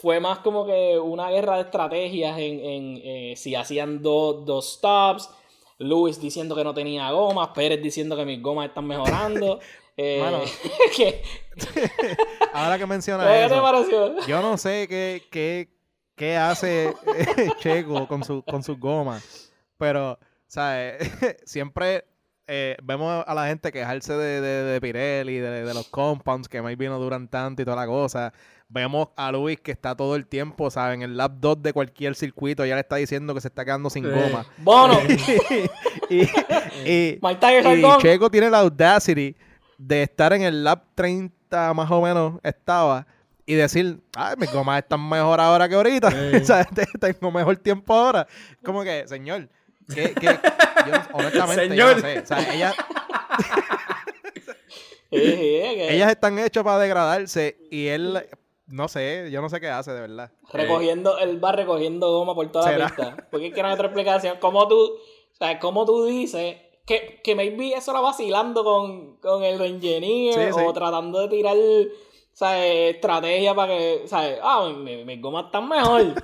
S1: fue más como que una guerra de estrategias en, si hacían dos, stops, Lewis diciendo que no tenía gomas, Pérez diciendo que mis gomas están mejorando. <laughs> <laughs> <laughs>
S3: ahora que menciona eso, yo no sé qué, qué, hace Checo con, su, con sus gomas, pero ¿sabes? <laughs> Siempre eh, vemos a la gente quejarse de, de, de Pirelli, de, de los compounds que maybe no duran tanto y toda la cosa. Vemos a Luis que está todo el tiempo, ¿sabes? En el lap 2 de cualquier circuito, ya le está diciendo que se está quedando sin goma.
S1: Bono. <laughs>
S3: y, y- <laughs> y. Checo tiene la audacity de estar en el lap 30 más o menos estaba y decir, ay, mis gomas están mejor ahora que ahorita. O sea, te- tengo mejor tiempo ahora. Como que, señor, que, que- yo no- honestamente, yo
S2: Señor.
S3: no sé. O sea, ellas, <laughs>
S1: es que
S3: ellas están hechas para degradarse y él, no sé, yo no sé qué hace de verdad.
S1: Recogiendo, él va recogiendo goma por toda
S3: ¿Será?
S1: la pista. Porque quieren otra explicación. ¿Cómo tú, o sea, cómo tú dices que, que maybe eso era vacilando con, con el engineer
S3: Sí, sí.
S1: o tratando de tirar, ¿sabes? Estrategia para que, ¿sabes? Ah, mi- mis gomas están mejor.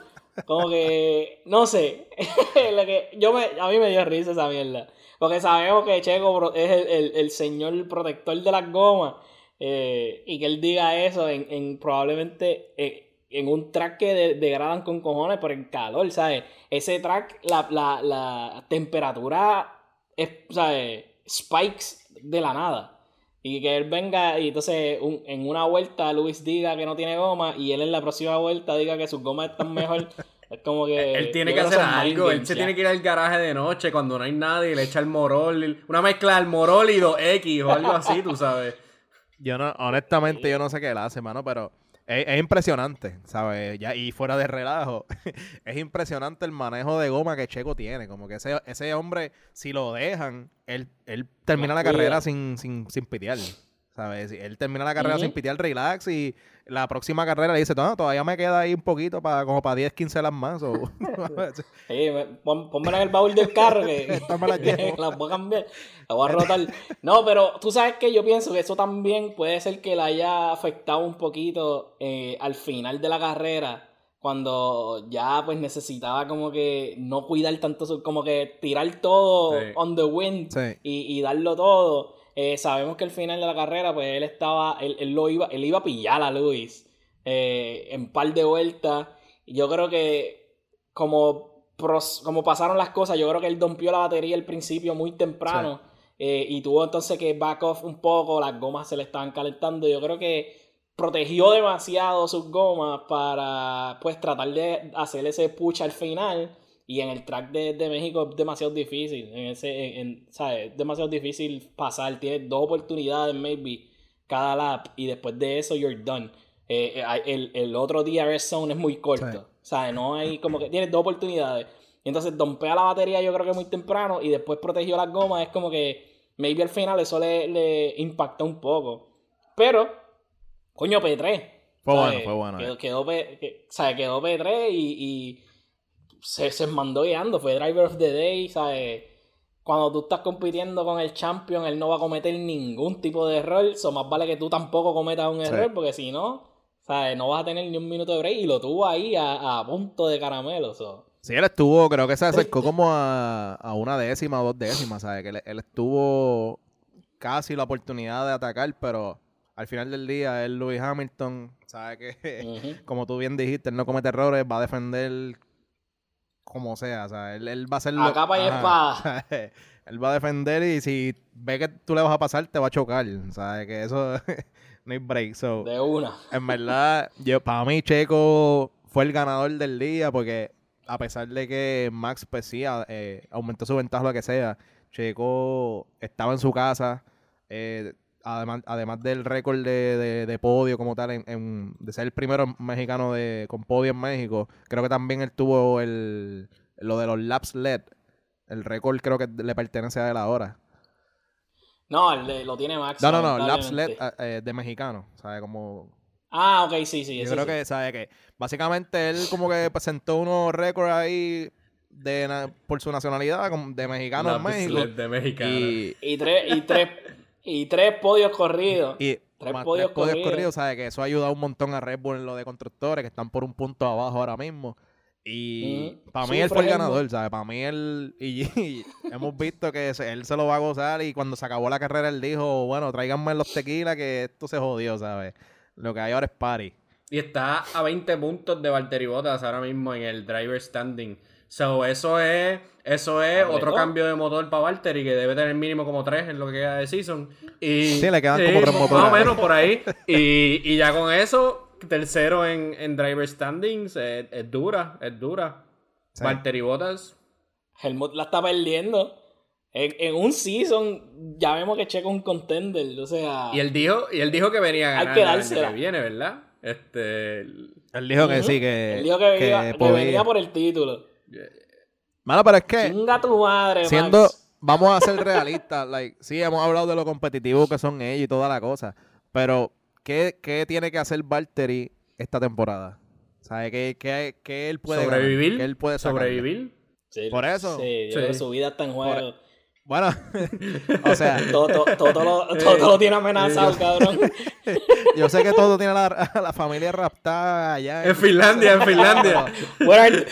S1: Como que, no sé. <laughs> Yo me, a mí me dio risa esa mierda. Porque sabemos que Checo es el, el- el señor protector de las gomas. eh, y que él diga eso en, en probablemente eh, en un track que de- degradan con cojones por el calor, ¿sabes? Ese track, la, la, la temperatura es, ¿sabes? Spikes de la nada. Y que él venga y entonces un- en una vuelta Luis diga que no tiene goma y él en la próxima vuelta diga que sus gomas están mejor. <laughs> Es como que.
S2: Él tiene que hacer algo, él se
S1: ya.
S2: tiene que ir al garaje de noche cuando no hay nadie y le echa el morol, una mezcla del morol y 2X o algo así, tú sabes.
S3: Yo no, honestamente, yo no sé qué él hace, mano, pero es, es impresionante, ¿sabes? Ya, y fuera de relajo, <laughs> es impresionante el manejo de goma que Checo tiene. Como que ese, ese hombre, si lo dejan, él, él termina la carrera sin, sin, sin pitear. ¿Sabes? Él termina la carrera sin pitear relax y la próxima carrera le dice, no, todavía me queda ahí un poquito para como para 10, 15 las más. o- <laughs>
S1: Sí, pon- pónmela en el baúl del carro que <laughs>
S3: la <laughs>
S1: la voy a cambiar, la voy a rotar. No, pero tú sabes que yo pienso que eso también puede ser que le haya afectado un poquito eh, al final de la carrera, cuando ya pues necesitaba como que no cuidar tanto, su- como que tirar todo
S2: Sí.
S1: on the wind
S3: Sí.
S1: y, y darlo todo. Eh, sabemos que al final de la carrera, pues él estaba, él, él lo iba, él iba a pillar a Luis eh, en par de vueltas. Yo creo que como, pros- como pasaron las cosas, yo creo que él dompió la batería al principio muy temprano. eh, y tuvo entonces que back off un poco, las gomas se le estaban calentando. Yo creo que protegió demasiado sus gomas para pues tratar de hacer ese push al final. Y en el track de, de México es demasiado difícil. En ese, en, en- ¿sabes? Es demasiado difícil pasar. Tienes dos oportunidades, maybe, cada lap. Y después de eso, you're done. Eh, eh, el, el otro DRS zone es muy corto.
S3: Sí.
S1: ¿Sabes? No hay como que tienes dos oportunidades. Y entonces dompea la batería, yo creo que muy temprano. Y después protegió las gomas. Es como que maybe al final eso le, le impactó un poco. Pero, coño, P3.
S3: Fue
S1: ¿sabes?
S3: bueno, fue bueno,
S1: Quedó,
S3: eh.
S1: quedó, P, que- ¿sabes? quedó P3 y, y se, se mandó guiando. Fue Driver of the Day, ¿sabes? Cuando tú estás compitiendo con el champion, él no va a cometer ningún tipo de error. So más vale que tú tampoco cometas un
S3: Sí.
S1: error, porque si no, ¿sabes? No vas a tener ni un minuto de break. Y lo tuvo ahí a, a punto de caramelo. so.
S3: Sí, él estuvo, creo que se acercó como a, a una décima o dos décimas, ¿sabes? Que él, él estuvo casi la oportunidad de atacar, pero al final del día, él, Lewis Hamilton, ¿sabes? Que, <laughs> como tú bien dijiste, él no comete errores, va a defender como sea, o sea, él, él va a hacerlo.
S1: A capa y
S3: Ajá. <laughs> él va a defender y si ve que tú le vas a pasar, te va a chocar, ¿sabes? Que eso <laughs> no hay break, so...
S1: De una.
S3: En verdad, yo, para mí Checo fue el ganador del día porque a pesar de que Max pues sí, eh, aumentó su ventaja lo que sea, Checo estaba en su casa, eh, además, además del récord de, de- de podio como tal, en, en- de ser el primero mexicano de, con podio en México, creo que también él tuvo el, lo de los laps LED, el récord creo que le pertenece a él ahora.
S1: No, el de- lo tiene Max.
S3: No, no, no, laps LED
S1: lamentablemente.
S3: eh, de mexicano, ¿sabes? Como
S1: Ah, ok, sí, sí.
S3: Yo creo
S1: sí.
S3: que, ¿sabe que Básicamente él como que presentó unos récords ahí de por su nacionalidad, de mexicano en
S2: Laps
S3: México.
S2: LED de mexicano.
S3: Y,
S1: Y tres, y tres, y tres podios corridos.
S3: y
S1: Tres
S3: más
S1: podios
S3: tres podios
S1: corridos.
S3: corridos, ¿sabe? Que eso ha ayudado un montón a Red Bull en lo de constructores, que están por un punto abajo ahora mismo. Y
S1: Ujú.
S3: para mí
S1: Sí,
S3: él fue el ganador, ¿sabes? Para mí él... Y, y <laughs> hemos visto que se- él se lo va a gozar y cuando se acabó la carrera él dijo, bueno, tráiganme los tequilas que esto se jodió, ¿sabes? Lo que hay ahora es party.
S2: y está a 20 puntos de Valtteri Bottas ahora mismo en el driver standing. So, eso es, eso es otro cambio de motor para Valtteri que debe tener mínimo como 3 en lo que queda de season. Y,
S3: sí, le quedan como 3 motores.
S2: Más o menos por ahí. y, y ya con eso, tercero en, en driver standings, es, es dura, es dura. Sí. Valtteri Bottas.
S1: Helmut la está perdiendo. En, en, un season ya vemos que Checo es un contender, o sea...
S2: Y él dijo, y él dijo que venía a ganar
S1: que
S2: el año que viene, ¿verdad? Este...
S3: Él dijo que sí, que...
S1: Él dijo que, que, iba, que venía por el título.
S3: Mano, pero es que...
S1: Chinga tu madre,
S3: Siendo...
S1: Max.
S3: Vamos a ser realistas. like, sí, hemos hablado de lo competitivo que son ellos y toda la cosa. Pero, ¿qué, qué tiene que hacer Valtteri esta temporada? ¿Sabe qué, qué, qué él puede
S2: ¿Sobrevivir?
S3: Ganar? ¿Qué él puede sacarle?
S2: ¿Sobrevivir?
S1: Sí,
S3: Por eso.
S1: Sí, yo creo que su vida está en juego.
S3: Por- Bueno, <laughs> o sea,
S1: Todo, todo, todo, todo lo, todo, todo lo tiene amenazado, cabrón. <laughs>
S3: yo sé que todo tiene la, <laughs> la familia raptada allá
S2: En Finlandia, en Finlandia.
S1: Are the-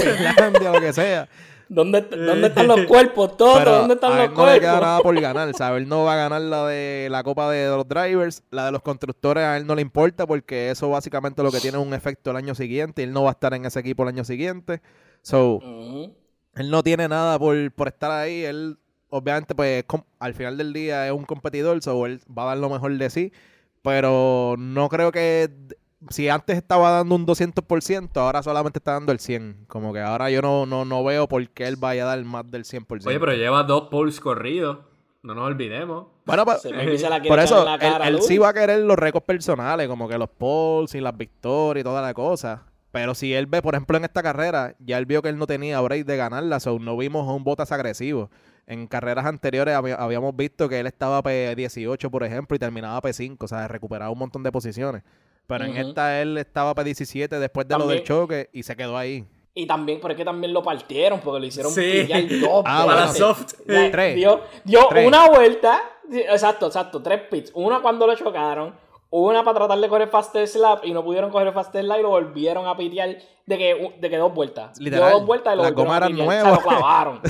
S3: Finlandia, lo que sea.
S1: ¿Dónde, ¿Dónde están los cuerpos? Todo, ¿dónde están
S3: a
S1: los
S3: él no le queda
S1: cuerpos?
S3: nada por ganar, ¿sabes? Él no va a ganar la de la Copa de los Drivers, la de los constructores a él no le importa porque eso básicamente lo que tiene es un efecto el año siguiente él no va a estar en ese equipo el año siguiente. So. Él no tiene nada por, por estar ahí, él obviamente pues com- al final del día es un competidor, so él va a dar lo mejor de sí, pero no creo que si antes estaba dando un 200%, ahora solamente está dando el 100%. Como que ahora yo no, no, no veo por qué él vaya a dar más del 100%.
S2: Oye, pero lleva dos poles corridos. No nos olvidemos.
S3: Bueno, pues,
S1: quiere
S3: por eso, él,
S1: cara,
S3: él sí va a querer los récords personales, como que los poles y las victorias y toda la cosa. Pero si él ve, por ejemplo, en esta carrera, ya él vio que él no tenía break de ganarla, so no vimos a un Botas agresivo. En carreras anteriores habíamos visto que él estaba P18, por ejemplo, y terminaba P5, o sea, recuperaba un montón de posiciones. Pero en esta él estaba P17 después de lo del choque y se quedó ahí.
S1: Y también, pero es que también lo partieron, porque lo hicieron
S2: Sí.
S1: pillar <laughs> dos
S3: Ah,
S2: Para
S1: veces.
S2: soft.
S1: La-
S3: Tres.
S1: Dio, dio
S3: Tres.
S1: una vuelta, exacto, exacto, tres pits. Una cuando lo chocaron, una para tratar de coger fast slap y no pudieron coger fast slap y lo volvieron a pitear de que, de que dos vueltas.
S3: Literal,
S1: Dio dos vueltas y lo
S3: las gomas eran.
S1: O sea, lo clavaron.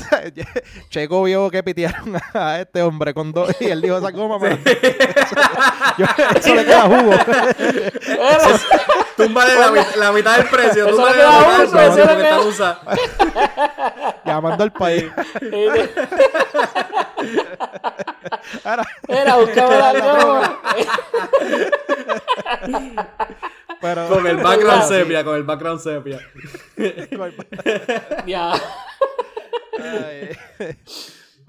S1: <laughs>
S3: Checo vio que pitearon a este hombre con dos y él dijo esa goma, pero <laughs> Yo- eso le <laughs> queda jugo.
S2: Túmbale la, la mitad del precio.
S1: Eso
S2: Túmbale
S1: le
S2: la mitad del precio porque está usa. <laughs>
S3: llamando al país. <laughs> Ahora,
S1: Era, buscaba la <laughs> goma.
S3: pero,
S2: Con el background sepia, con el background sepia.
S1: Ya.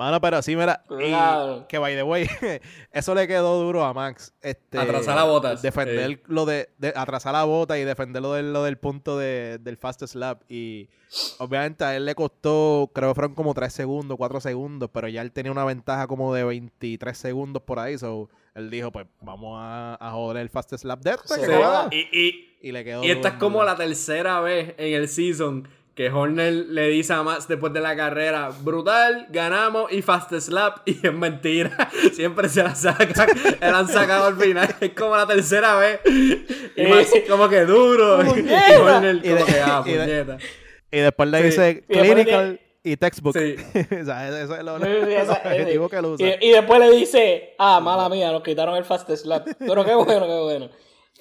S3: Mano, pero sí, mira. y
S1: Claro.
S3: que by the way, <laughs> eso le quedó duro a Max. Este,
S2: Atrasar a Bottas,
S3: Defender
S2: eh.
S3: lo de, de- atrasar la bota y defender lo del, lo del punto de- del fastest lap. Y obviamente a él le costó, creo que fueron como 3 segundos, 4 segundos, pero ya él tenía una ventaja como de 23 segundos por ahí. So, él dijo, pues vamos a, a joder el fastest lap de este.
S1: Sí.
S3: que.
S2: Y, y,
S3: Y le quedó
S2: y esta es como
S3: duro.
S2: la tercera vez en el season que Horner le dice a Max después de la carrera, brutal, ganamos y fast slap. <laughs> Y es mentira. <laughs> Siempre se la sacan. Se <laughs> la han sacado al final. Es como la tercera vez. Y Max como que duro. Y. Horner
S3: Y
S2: como
S3: de-
S2: que, ah, puñeta.
S3: Y después le
S2: Sí.
S3: dice clinical y textbook.
S2: Sí.
S3: o sea, eso es lo,
S1: Sí, sí, esa-
S3: el objetivo que él usa.
S1: Y, y después le dice, ah, mala mía, nos quitaron el fast slap. Pero qué bueno, qué bueno.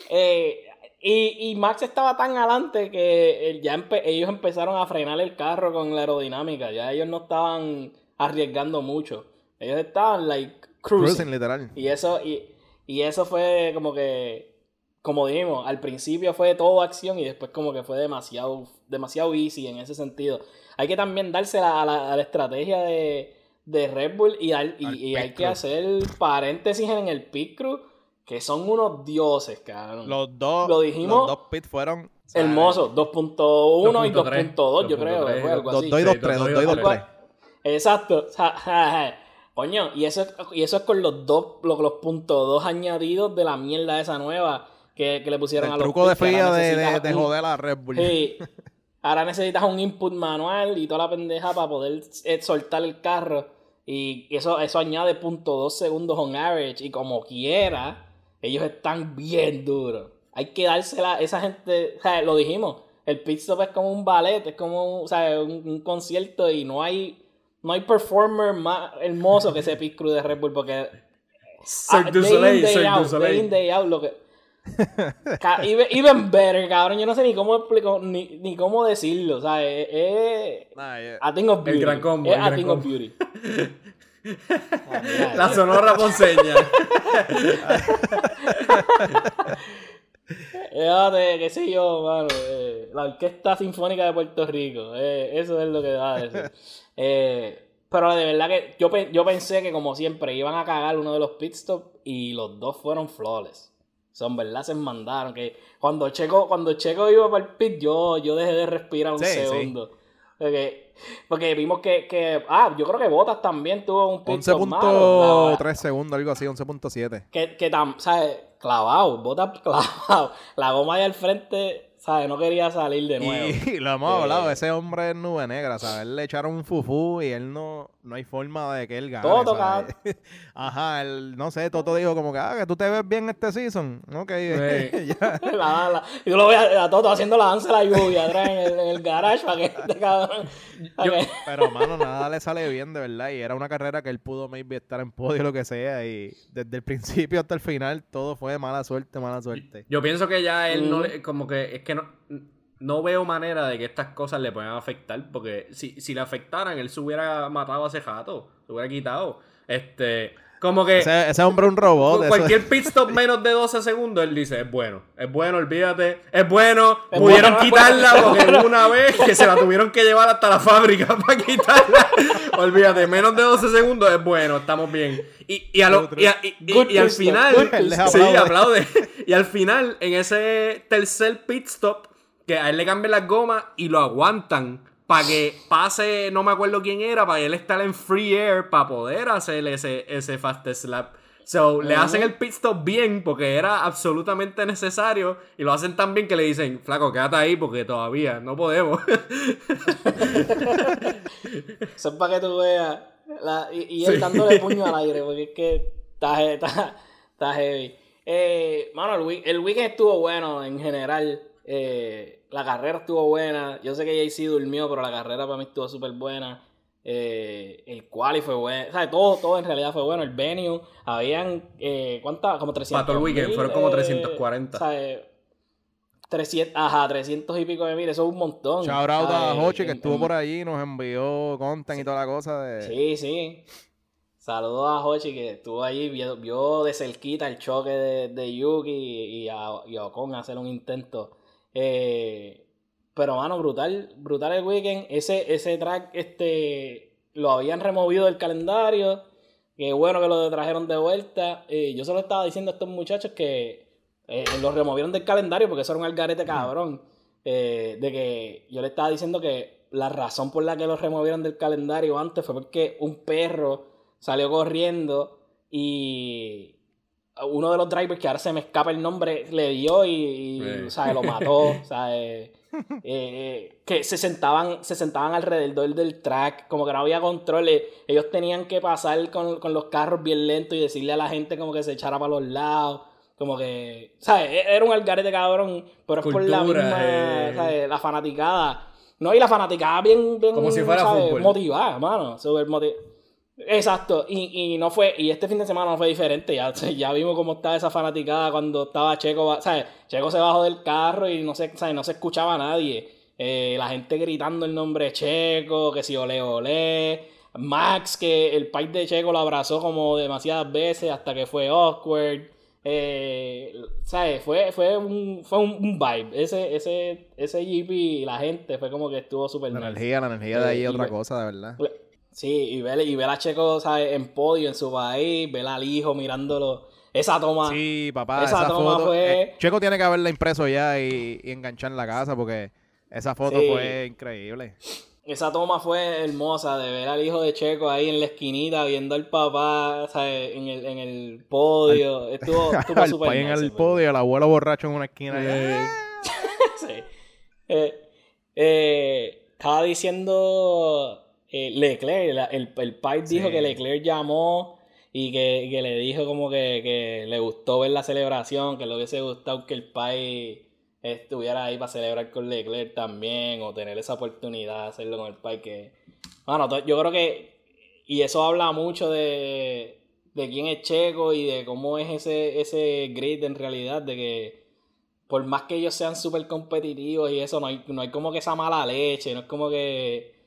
S1: Eh, y, y Max estaba tan adelante que ya empe- ellos empezaron a frenar el carro con la aerodinámica. Ya ellos no estaban arriesgando mucho. Ellos estaban, like, cruising.
S3: Cruising, literal.
S1: Y eso, y, y eso fue como que, como dijimos, al principio fue todo acción y después como que fue demasiado, demasiado easy en ese sentido. Hay que también dársela a la, a la estrategia de, de Red Bull y,
S3: Al
S1: y hay que hacer paréntesis en el pit crew, que son unos dioses, cabrón.
S3: Los dos,
S1: Lo dijimos.
S3: los dos pits fueron
S1: Hermosos, 2.1 y
S2: 2.3,
S1: 2.2 yo creo,
S2: 2.3,
S1: algo
S3: Dos,
S1: así.
S3: dos y
S2: Sí,
S3: dos,
S2: dos,
S3: tres,
S2: dos
S3: dos,
S2: y
S3: dos
S2: dos,
S3: dos.
S1: Exacto. <laughs> Coño, y eso, es, y eso es con los dos, los, los puntos dos añadidos de la mierda esa nueva que, que le pusieron
S3: El
S1: a los
S3: truco de
S1: pits,
S3: FIA
S1: ahora
S3: de, de, de joder a Red Bull.
S1: Sí. <laughs> Ahora necesitas un input manual y toda la pendeja para poder eh, soltar el carro. Y eso, eso añade .2 segundos on average. Y como quiera, ellos están bien duros. Hay que dársela a esa gente. O sea, lo dijimos. El pit stop es como un ballet, es como o sea, un, un concierto y no hay, no hay performer más hermoso que ese pit crew de Red Bull porque
S2: Cirque du Soleil,
S1: day
S2: Cirque du Soleil.
S1: day out, lo que, <laughs> even, better, cabrón. Yo no sé ni cómo explico, ni, ni cómo decirlo. O sea, es. a thing of beauty.
S2: El gran combo. Es
S1: a thing of beauty. <laughs>
S2: La sonora ponceña.
S1: Fíjate, qué sé yo, mano. Eh, la Orquesta Sinfónica de Puerto Rico. Eh, eso es lo que va a decir. Eh, pero de verdad que yo, yo pensé que, como siempre, iban a cagar uno de los pitstops y los dos fueron flawless. Son verdad, se mandaron. Que cuando Checo, cuando Checo iba para el pit, yo, yo dejé de respirar un segundo. Porque, vimos que, que, Ah, yo creo que Botas también tuvo un
S3: pit 11.3 segundos, algo así, 11.7.
S1: Que, que tam, ¿sabes? Clavado, Botas <laughs> clavado. La goma ahí al frente ¿sabes? No quería salir de nuevo.
S3: Y, <laughs> lo hemos hablado, ese hombre es nube negra, ¿sabes? Le echaron un fufú y él no, no hay forma de que él gane.
S1: Toto, <laughs>
S3: Ajá, él, no sé, Toto dijo como que, ah, que tú te ves bien este season. Ok, <laughs>
S1: ya. <laughs> La, y yo lo voy a, a, Toto haciendo la danza de la lluvia atrás en el, en el garage para que este cabrón.
S3: pero, mano, nada le sale bien, de verdad. Y era una carrera que él pudo maybe estar en podio o lo que sea. Y desde el principio hasta el final todo fue mala suerte, mala suerte.
S2: Yo pienso que ya él no le, como que, es que no no veo manera de que estas cosas le puedan afectar, porque si, si le afectaran, él se hubiera matado hace rato, se hubiera quitado. Este, como que.
S3: Ese, hombre es un robot.
S2: Cualquier pit stop <laughs> menos de 12 segundos, él dice: es bueno, es bueno, olvídate, es bueno. Pudieron quitarla porque una vez que se la tuvieron que llevar hasta la fábrica <laughs> para quitarla. olvídate, menos de 12 segundos es bueno, estamos bien. Y, y, a y, al final. Sí, aplaude. Y al final, en ese tercer pit stop que a él le cambian las gomas y lo aguantan para que pase, no me acuerdo quién era, para él estar en free air para poder hacer ese, ese fast slap. So, le hacen el pit stop bien porque era absolutamente necesario y lo hacen tan bien que le dicen, flaco, quédate ahí porque todavía no podemos. <laughs>
S1: Eso es para que tú veas. y, él dándole puño al aire porque es que está, está, está heavy. Eh, mano, el, el weekend estuvo bueno en general. Eh, la carrera estuvo buena. Yo sé que JC durmió, pero la carrera para mí estuvo súper buena. Eh, el quali fue bueno. O sea, todo, todo en realidad fue bueno. El venue, habían, eh, ¿cuántas? Como 300.
S2: Para todo el weekend, fueron como 340.
S1: O sea, 300, ajá, 300 y pico de mil, eso es un montón.
S3: Shout out a Hochi que estuvo por allí, nos envió content y toda la cosa. De...
S1: Sí, sí. Saludos a Hochi que estuvo allí, vio, de cerquita el choque de, de Yuki y, a, y a Ocon hacer un intento eh, pero, mano, brutal, brutal el weekend. Ese, ese track, este, lo habían removido del calendario. Qué bueno que lo trajeron de vuelta. Eh, yo solo estaba diciendo a estos muchachos que eh, lo removieron del calendario porque eso era un algarete cabrón. de que yo le estaba diciendo que la razón por la que lo removieron del calendario antes fue porque un perro salió corriendo y uno de los drivers que ahora se me escapa el nombre le dio y, lo mató. <laughs> Eh, eh, que se sentaban, se sentaban alrededor del track, como que no había control. Ellos tenían que pasar con, los carros bien lentos y decirle a la gente como que se echara para los lados. Como que, ¿sabes? Era un algarete cabrón, pero es por la misma, eh. La fanaticada. No, y la fanaticada bien, bien
S2: como si fuera
S1: motivada, mano. Super motivada. Exacto, y, y, no fue, y este fin de semana no fue diferente, ya, <laughs> ya vimos cómo estaba esa fanaticada cuando estaba Checo, ¿sabes? Checo se bajó del carro y no se, ¿sabes? no se escuchaba a nadie. Eh, la gente gritando el nombre Checo, que si ole ole. Max, que el país de Checo lo abrazó como demasiadas veces hasta que fue awkward. Eh, ¿sabes? Fue, fue, un, fue un, vibe. Ese, ese, ese GP, la gente fue como que estuvo súper
S3: La energía, la energía de ahí es eh, otra cosa, de verdad.
S1: Sí, y ver, y ver a Checo ¿sabes? en podio en su país, ver al hijo mirándolo. Esa toma.
S3: Sí, papá. Esa, toma fue. Eh, Checo tiene que haberla impreso ya y, enganchar en la casa porque esa foto fue increíble.
S1: Esa toma fue hermosa de ver al hijo de Checo ahí en la esquinita viendo al papá ¿sabes? En, el, en el podio. estuvo <laughs> estuvo súper
S3: En el podio, el abuelo borracho en una esquina. <laughs>
S1: sí. Eh, eh, estaba diciendo eh, Leclerc, el, el Pipe dijo que Leclerc llamó y que, le dijo como que, le gustó ver la celebración, que le hubiese gustado que el Pipe estuviera ahí para celebrar con Leclerc también o tener esa oportunidad de hacerlo con el Pipe que bueno yo creo que y eso habla mucho de de quién es Checo y de cómo es ese, ese grid en realidad, de que por más que ellos sean súper competitivos y eso, no hay, no hay como que esa mala leche, no es como que,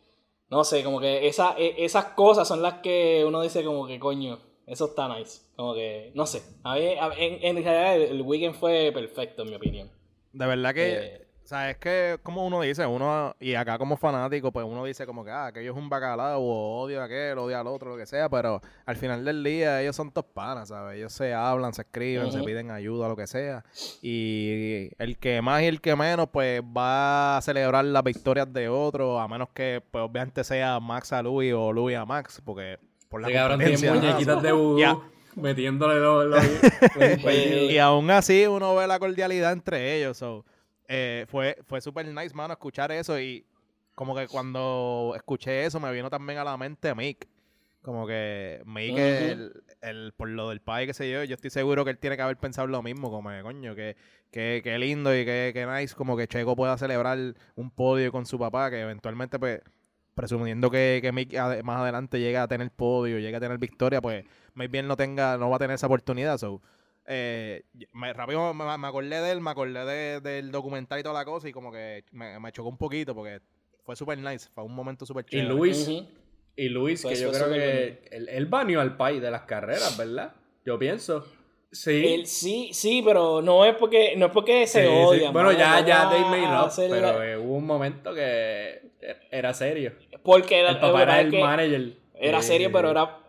S1: no sé, como que esa, e, esas cosas son las que uno dice como que coño, eso está nice, como que, no sé, a mí, en, en realidad el, weekend fue perfecto en mi opinión.
S3: De verdad que... Eh, o sea, es que como uno dice, uno, y acá como fanático, pues uno dice como que, ah, aquello es un bacalao, o odio a aquel, odio al otro, lo que sea, pero al final del día ellos son todos panas, ¿sabes? Ellos se hablan, se escriben, se piden ayuda, lo que sea. Y el que más y el que menos, pues va a celebrar las victorias de otro, a menos que, pues obviamente sea Max a Louis o Louis a Max, porque por la competencia.
S2: muñequitas de <laughs> vudú. Metiéndole los, <laughs>
S3: y, aún así uno ve la cordialidad entre ellos. So. Eh, fue fue súper nice, mano, escuchar eso y como que cuando escuché eso me vino también a la mente Mick. Como que Mick, el, por lo del país, que sé yo, yo estoy seguro que él tiene que haber pensado lo mismo, como que coño, que, que, lindo y que, que nice, como que Checo pueda celebrar un podio con su papá, que eventualmente, pues, presumiendo que, que Mick más adelante llega a tener podio, llega a tener victoria, pues, más bien no tenga, no va a tener esa oportunidad. So, eh, me, rápido me, acordé de él, me acordé del documental y toda la cosa y como que me, chocó un poquito porque fue súper nice, fue un momento súper
S2: chévere. Y Luis, y Luis que yo creo que él, él baneó al país de las carreras, ¿verdad? Yo pienso.
S1: Sí. sí, sí, pero no es porque, no es porque se odian.
S2: Bueno, ya, ya Dave made pero hubo un momento que era serio.
S1: Porque
S2: era, el papá era, el manager.
S1: Era serio, pero era...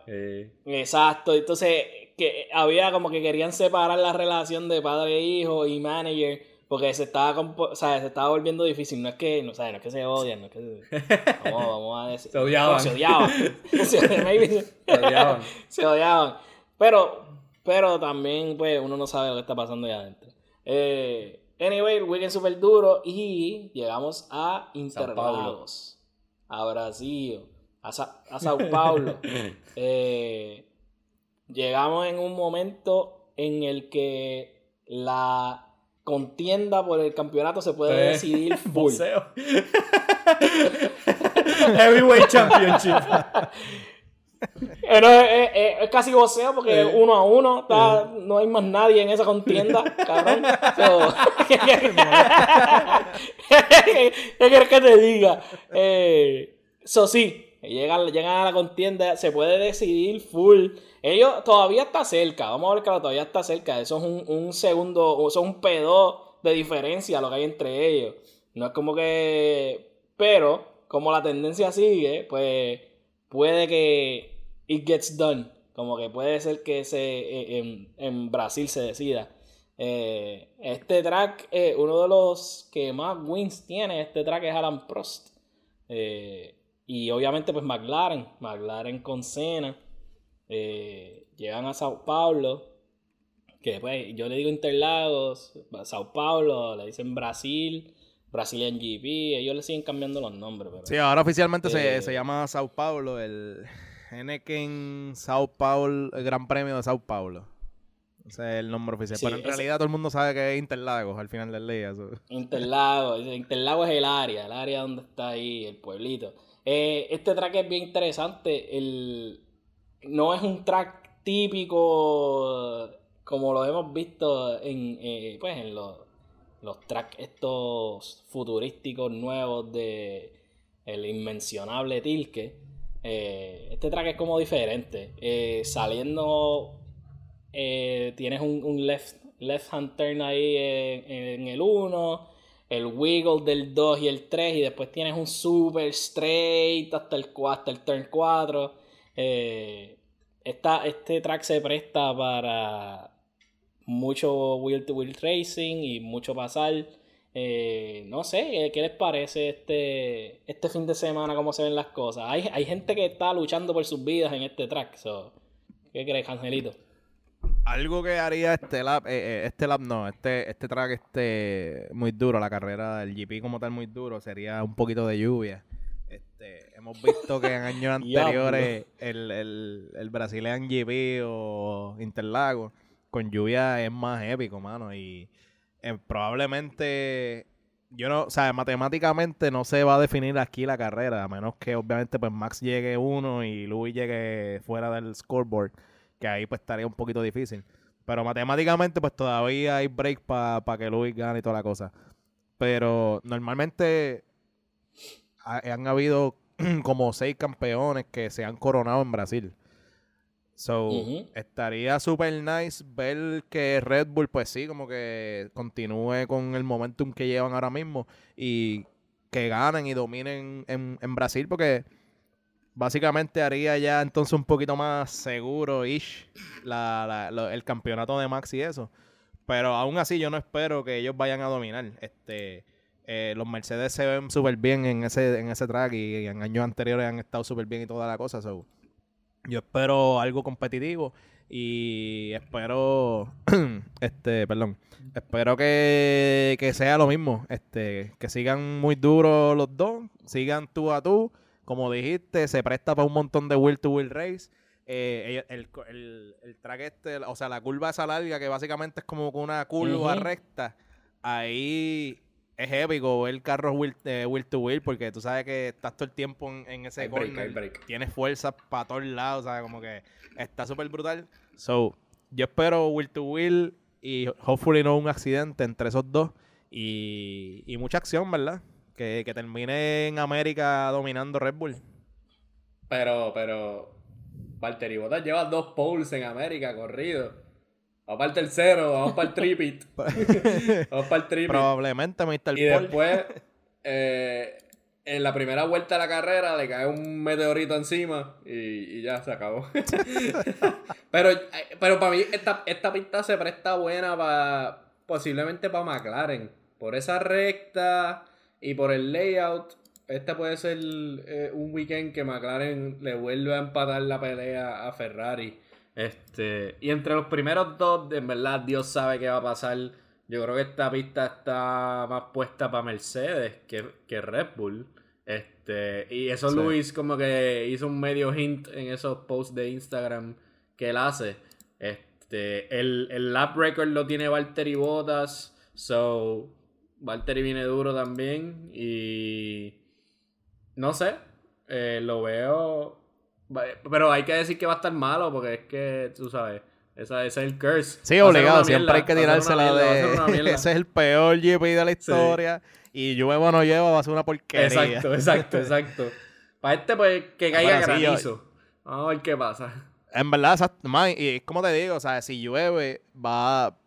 S1: Exacto, entonces que había como que querían separar la relación de padre e hijo y manager porque se estaba o sea, se estaba volviendo difícil. No es que no, no es que se odian no es que <laughs> vamos, vamos a decir.
S2: Se odiaban.
S1: Se odiaban. <laughs> Se, odiaban. Se odiaban. Pero pero también pues uno no sabe lo que está pasando allá adentro. Eh, anyway el weekend súper duro y llegamos a Interlagos. A Brasil. A, a Sao Paulo. <laughs> Eh llegamos en un momento en el que la contienda por el campeonato se puede decidir <laughs> full. <laughs>
S2: Heavyweight Championship.
S1: es, casi boxeo porque uno a uno no hay más nadie en esa contienda, <laughs> cabrón. ¿Qué quieres que te diga? Eso eh, sí, llegan, llegan a la contienda, se puede decidir full ellos todavía está cerca, vamos a ver que todavía está cerca. Eso es un, un segundo, eso es un pedo de diferencia lo que hay entre ellos. No es como que. Pero, como la tendencia sigue, pues puede que it gets done. Como que puede ser que se, eh, en, Brasil se decida. Eh, este track, eh, uno de los que más wins tiene, este track es Alan Prost. y obviamente, pues McLaren, McLaren con Cena. Eh, llegan a Sao Paulo, que pues yo le digo Interlagos, Sao Paulo, le dicen Brasil, Brazilian GP, ellos le siguen cambiando los nombres. Pero,
S3: sí, ahora oficialmente se, eh, llama Sao Paulo, el Henneken Sao Paulo, el Gran Premio de Sao Paulo. Ese es el nombre oficial. pero en realidad todo el mundo sabe que es Interlagos al final del día.
S1: Interlagos. Interlagos es el área, el área donde está ahí, el pueblito. Eh, este track es bien interesante. El, no es un track típico como lo hemos visto en, eh, pues en los, los tracks estos futurísticos nuevos de el inmencionable Tilke. Eh, este track es como diferente. Eh, saliendo, tienes un, left, left hand turn ahí en, el 1, el wiggle del 2 y el 3, y después tienes un super straight hasta el, hasta el turn 4. Eh, este track se presta para mucho wheel to wheel racing y mucho pasar. Eh, no sé, ¿qué les parece este, este fin de semana, cómo se ven las cosas? Hay, hay gente que está luchando por sus vidas en este track. ¿Qué crees, Angelito?
S3: Algo que haría este lap, eh, eh, este lap no, este, este track este muy duro, la carrera del GP como tal muy duro, sería un poquito de lluvia. Este, hemos visto que en años <laughs> anteriores el, el, el Brazilian GP o Interlagos con lluvia es más épico, mano. Y eh, probablemente, yo no, o sea, matemáticamente no se va a definir aquí la carrera, a menos que obviamente pues Max llegue uno y Louis llegue fuera del scoreboard. Que ahí pues estaría un poquito difícil. Pero matemáticamente pues todavía hay break para que Luis gane y toda la cosa. Pero normalmente han habido <clears throat> como seis campeones que se han coronado en Brasil. So, estaría super nice ver que Red Bull, pues sí, como que continúe con el momentum que llevan ahora mismo y que ganen y dominen en, en Brasil, porque básicamente haría ya entonces un poquito más seguro ish la, el campeonato de Max y eso. Pero aún así yo no espero que ellos vayan a dominar. Este, eh, los Mercedes se ven súper bien en ese, en ese track y, en años anteriores han estado súper bien y toda la cosa. So, yo espero algo competitivo y espero, <clears throat> este, perdón, espero que, que, sea lo mismo, este, que sigan muy duros los dos, sigan tú a tú, como dijiste, se presta para un montón de Will to Will Race. Eh, el, el, el, track este, o sea, la curva esa larga que básicamente es como una curva recta, ahí es épico ver carros will, eh, will to will porque tú sabes que estás todo el tiempo en, ese corner. Tienes fuerza para todos lados, sea, Como que está súper brutal. So, yo espero will to will y hopefully no un accidente entre esos dos. Y, y mucha acción, ¿verdad? Que, que termine en América dominando Red Bull.
S2: Pero, pero, Valtteri Bottas lleva dos poles en América corrido. Vamos para el tercero, vamos para el <laughs> tripit. <laughs> vamos para el tripit.
S3: Probablemente Mr.
S2: Y después, <laughs> eh, en la primera vuelta de la carrera, le cae un meteorito encima y, ya se acabó. pero, eh, pero para mí, esta, esta pista se presta buena para posiblemente para McLaren. Por esa recta y por el layout, este puede ser eh, un weekend que McLaren le vuelve a empatar la pelea a Ferrari. Este, y entre los primeros dos, en verdad, Dios sabe qué va a pasar. Yo creo que esta pista está más puesta para Mercedes que, que Red Bull. Este, y eso Luis como que hizo un medio hint en esos posts de Instagram que él hace. Este, el, el lap record lo tiene Valtteri Bottas. So, Valtteri viene duro también. Y no sé, eh, lo veo pero hay que decir que va a estar malo porque es que, tú sabes, ese, es el curse.
S3: Sí, obligado, siempre hay que tirársela de... <laughs> ese es el peor GP de la historia. Y llueva o no lleva, va a ser una porquería.
S2: Exacto, exacto, <laughs> exacto. Para este, pues, que caiga granizo. Vamos a ver qué pasa.
S3: En verdad, y es como te digo, o sea, si llueve, va...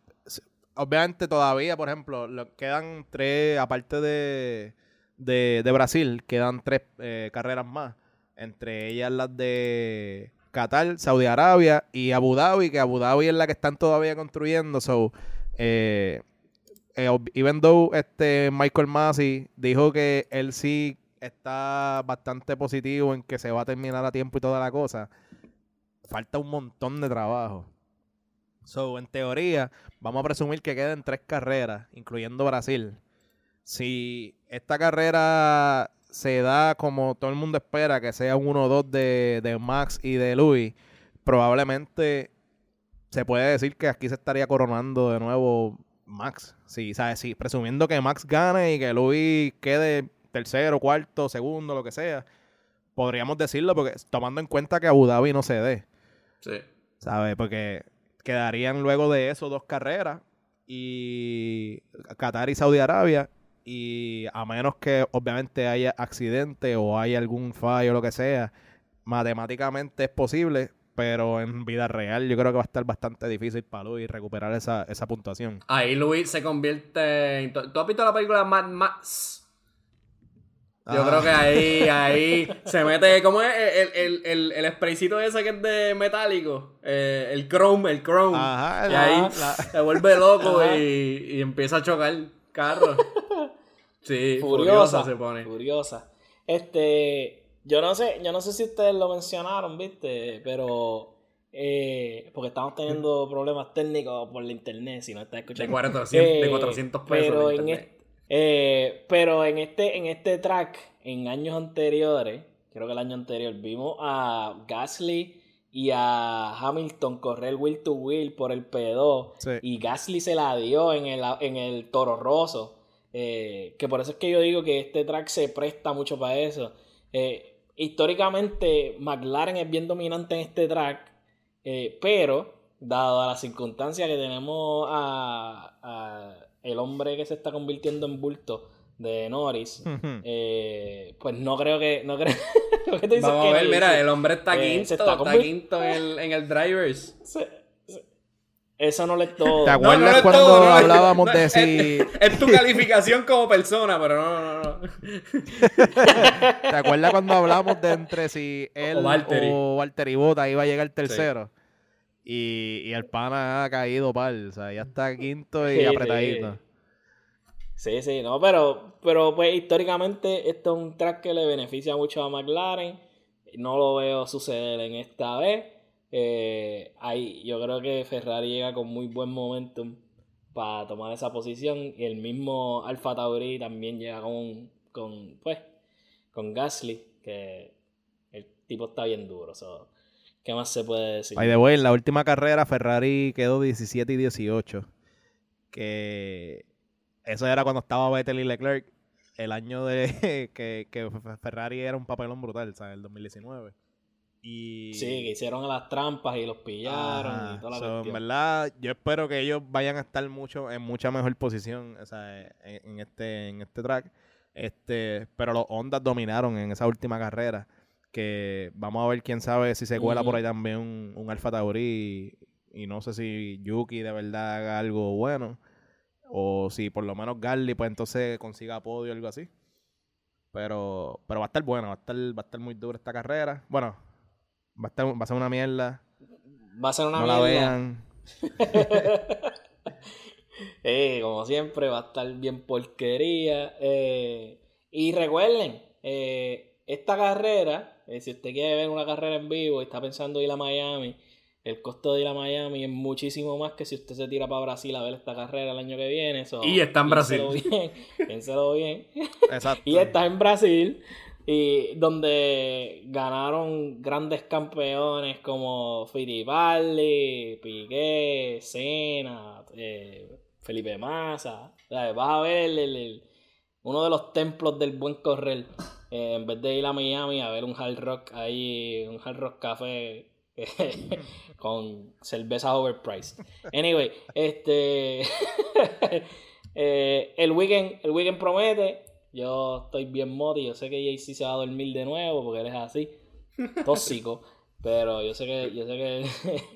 S3: Obviamente todavía, por ejemplo, lo, quedan tres, aparte de, de, de Brasil, quedan tres eh, carreras más entre ellas las de Qatar, Saudi Arabia y Abu Dhabi, que Abu Dhabi es la que están todavía construyendo. So, eh, eh, even though este Michael Massey dijo que él sí está bastante positivo en que se va a terminar a tiempo y toda la cosa, falta un montón de trabajo. So, en teoría, vamos a presumir que queden tres carreras, incluyendo Brasil. Si esta carrera se da como todo el mundo espera, que sea un 1-2 de, Max y de Luis, probablemente se puede decir que aquí se estaría coronando de nuevo Max. Sí, ¿sabes? Sí, presumiendo que Max gane y que Luis quede tercero, cuarto, segundo, lo que sea. Podríamos decirlo porque tomando en cuenta que Abu Dhabi no se dé.
S2: Sí.
S3: ¿Sabes? Porque quedarían luego de eso dos carreras y Qatar y Saudi Arabia y a menos que obviamente haya accidente o haya algún fallo o lo que sea, matemáticamente es posible, pero en vida real yo creo que va a estar bastante difícil para Luis recuperar esa, puntuación.
S2: Ahí Luis se convierte en... ¿Tú has visto la película Mad Max? Yo creo que ahí, ahí <laughs> se mete, ¿cómo es? El, el, el, el spraycito ese que es de metálico. Eh, el chrome, el chrome. y ahí se vuelve loco <laughs> y, y, empieza a chocar carro. Sí, furiosa, se pone.
S1: Furiosa. Este, yo no sé, yo no sé si ustedes lo mencionaron, ¿viste? Pero eh, porque estamos teniendo <laughs> problemas técnicos por la internet, si no está escuchando.
S2: De 400, de 400 eh, pesos.
S1: Pero, en este, eh, pero en este, en este track, en años anteriores, creo que el año anterior, vimos a Gasly y a Hamilton correr wheel to wheel por el P2 y Gasly se la dio en el, en el Toro Rosso. Eh, que por eso es que yo digo que este track se presta mucho para eso. Eh, históricamente, McLaren es bien dominante en este track. Eh, pero, dado a la circunstancia que tenemos a, a el hombre que se está convirtiendo en bulto de Norris, eh, pues no creo que. No creo, lo que tú dices
S2: Vamos a ver, mira, el hombre está
S1: Eh,
S2: quinto,
S1: se está
S2: quinto en el, en el Drivers.
S1: Se- Eso no le es todo.
S3: ¿Te acuerdas
S2: no
S3: cuando
S2: todo, no,
S3: hablábamos
S2: no,
S3: de si...
S2: Es tu calificación como persona, pero no, no, no.
S3: ¿Te acuerdas cuando hablamos de entre si él
S2: O Valtteri.
S3: o Valtteri Bota iba a llegar tercero? Y, y el pana ha caído pal, o sea, ya está quinto y
S1: Sí,
S3: apretadito.
S1: sí. Sí, sí, no, pero, pero pues históricamente esto es un track que le beneficia mucho a McLaren. No lo veo suceder en esta vez. Eh, ahí, yo creo que Ferrari llega con muy buen momentum para tomar esa posición. Y el mismo Alfa Tauri también llega con, con pues, con Gasly, que el tipo está bien duro. so, ¿Qué más se puede decir?
S3: By the way, en la última carrera Ferrari quedó 17 y 18. Que eso era cuando estaba Vettel y Leclerc. El año de <laughs> que, que Ferrari era un papelón brutal, ¿sabes? El 2019. Y...
S1: Sí, que hicieron las trampas y los pillaron
S3: Ajá.
S1: y toda la
S3: So, en verdad, yo espero que ellos vayan a estar mucho en mucha mejor posición o sea, en, en este en este track. Este, pero los Hondas dominaron en esa última carrera. Que vamos a ver quién sabe si se cuela por ahí también un, un Alfa Tauri y, y no sé si Yuki de verdad haga algo bueno o si por lo menos Garly pues entonces consiga podio o algo así. Pero pero va a estar bueno, va a estar va a estar muy dura esta carrera. Bueno, va a estar va a ser una mierda.
S1: Va a ser una
S3: no la
S1: mierda.
S3: vean. <laughs>
S1: Eh, como siempre, va a estar bien porquería. Eh, y recuerden, eh, esta carrera, eh, si usted quiere ver una carrera en vivo y está pensando ir a Miami, el costo de ir a Miami es muchísimo más que si usted se tira para Brasil a ver esta carrera el año que viene. so,
S2: Y está en
S1: piénselo
S2: Brasil.
S1: Bien, piénselo bien. <laughs>
S3: Exacto. <laughs>
S1: Y está en Brasil, y donde ganaron grandes campeones como Fittipaldi, Piqué, Senna, eh, Felipe Massa. O vas a ver el- uno de los templos del buen correr. eh, en vez de ir a Miami a ver un hard rock ahí, un hard rock café <laughs> con cerveza overpriced. Anyway, este <laughs> eh, el weekend, el weekend promete. Yo estoy bien moti, yo sé que JC se va a dormir de nuevo porque él es así, <laughs> tóxico, pero yo sé que, yo sé que,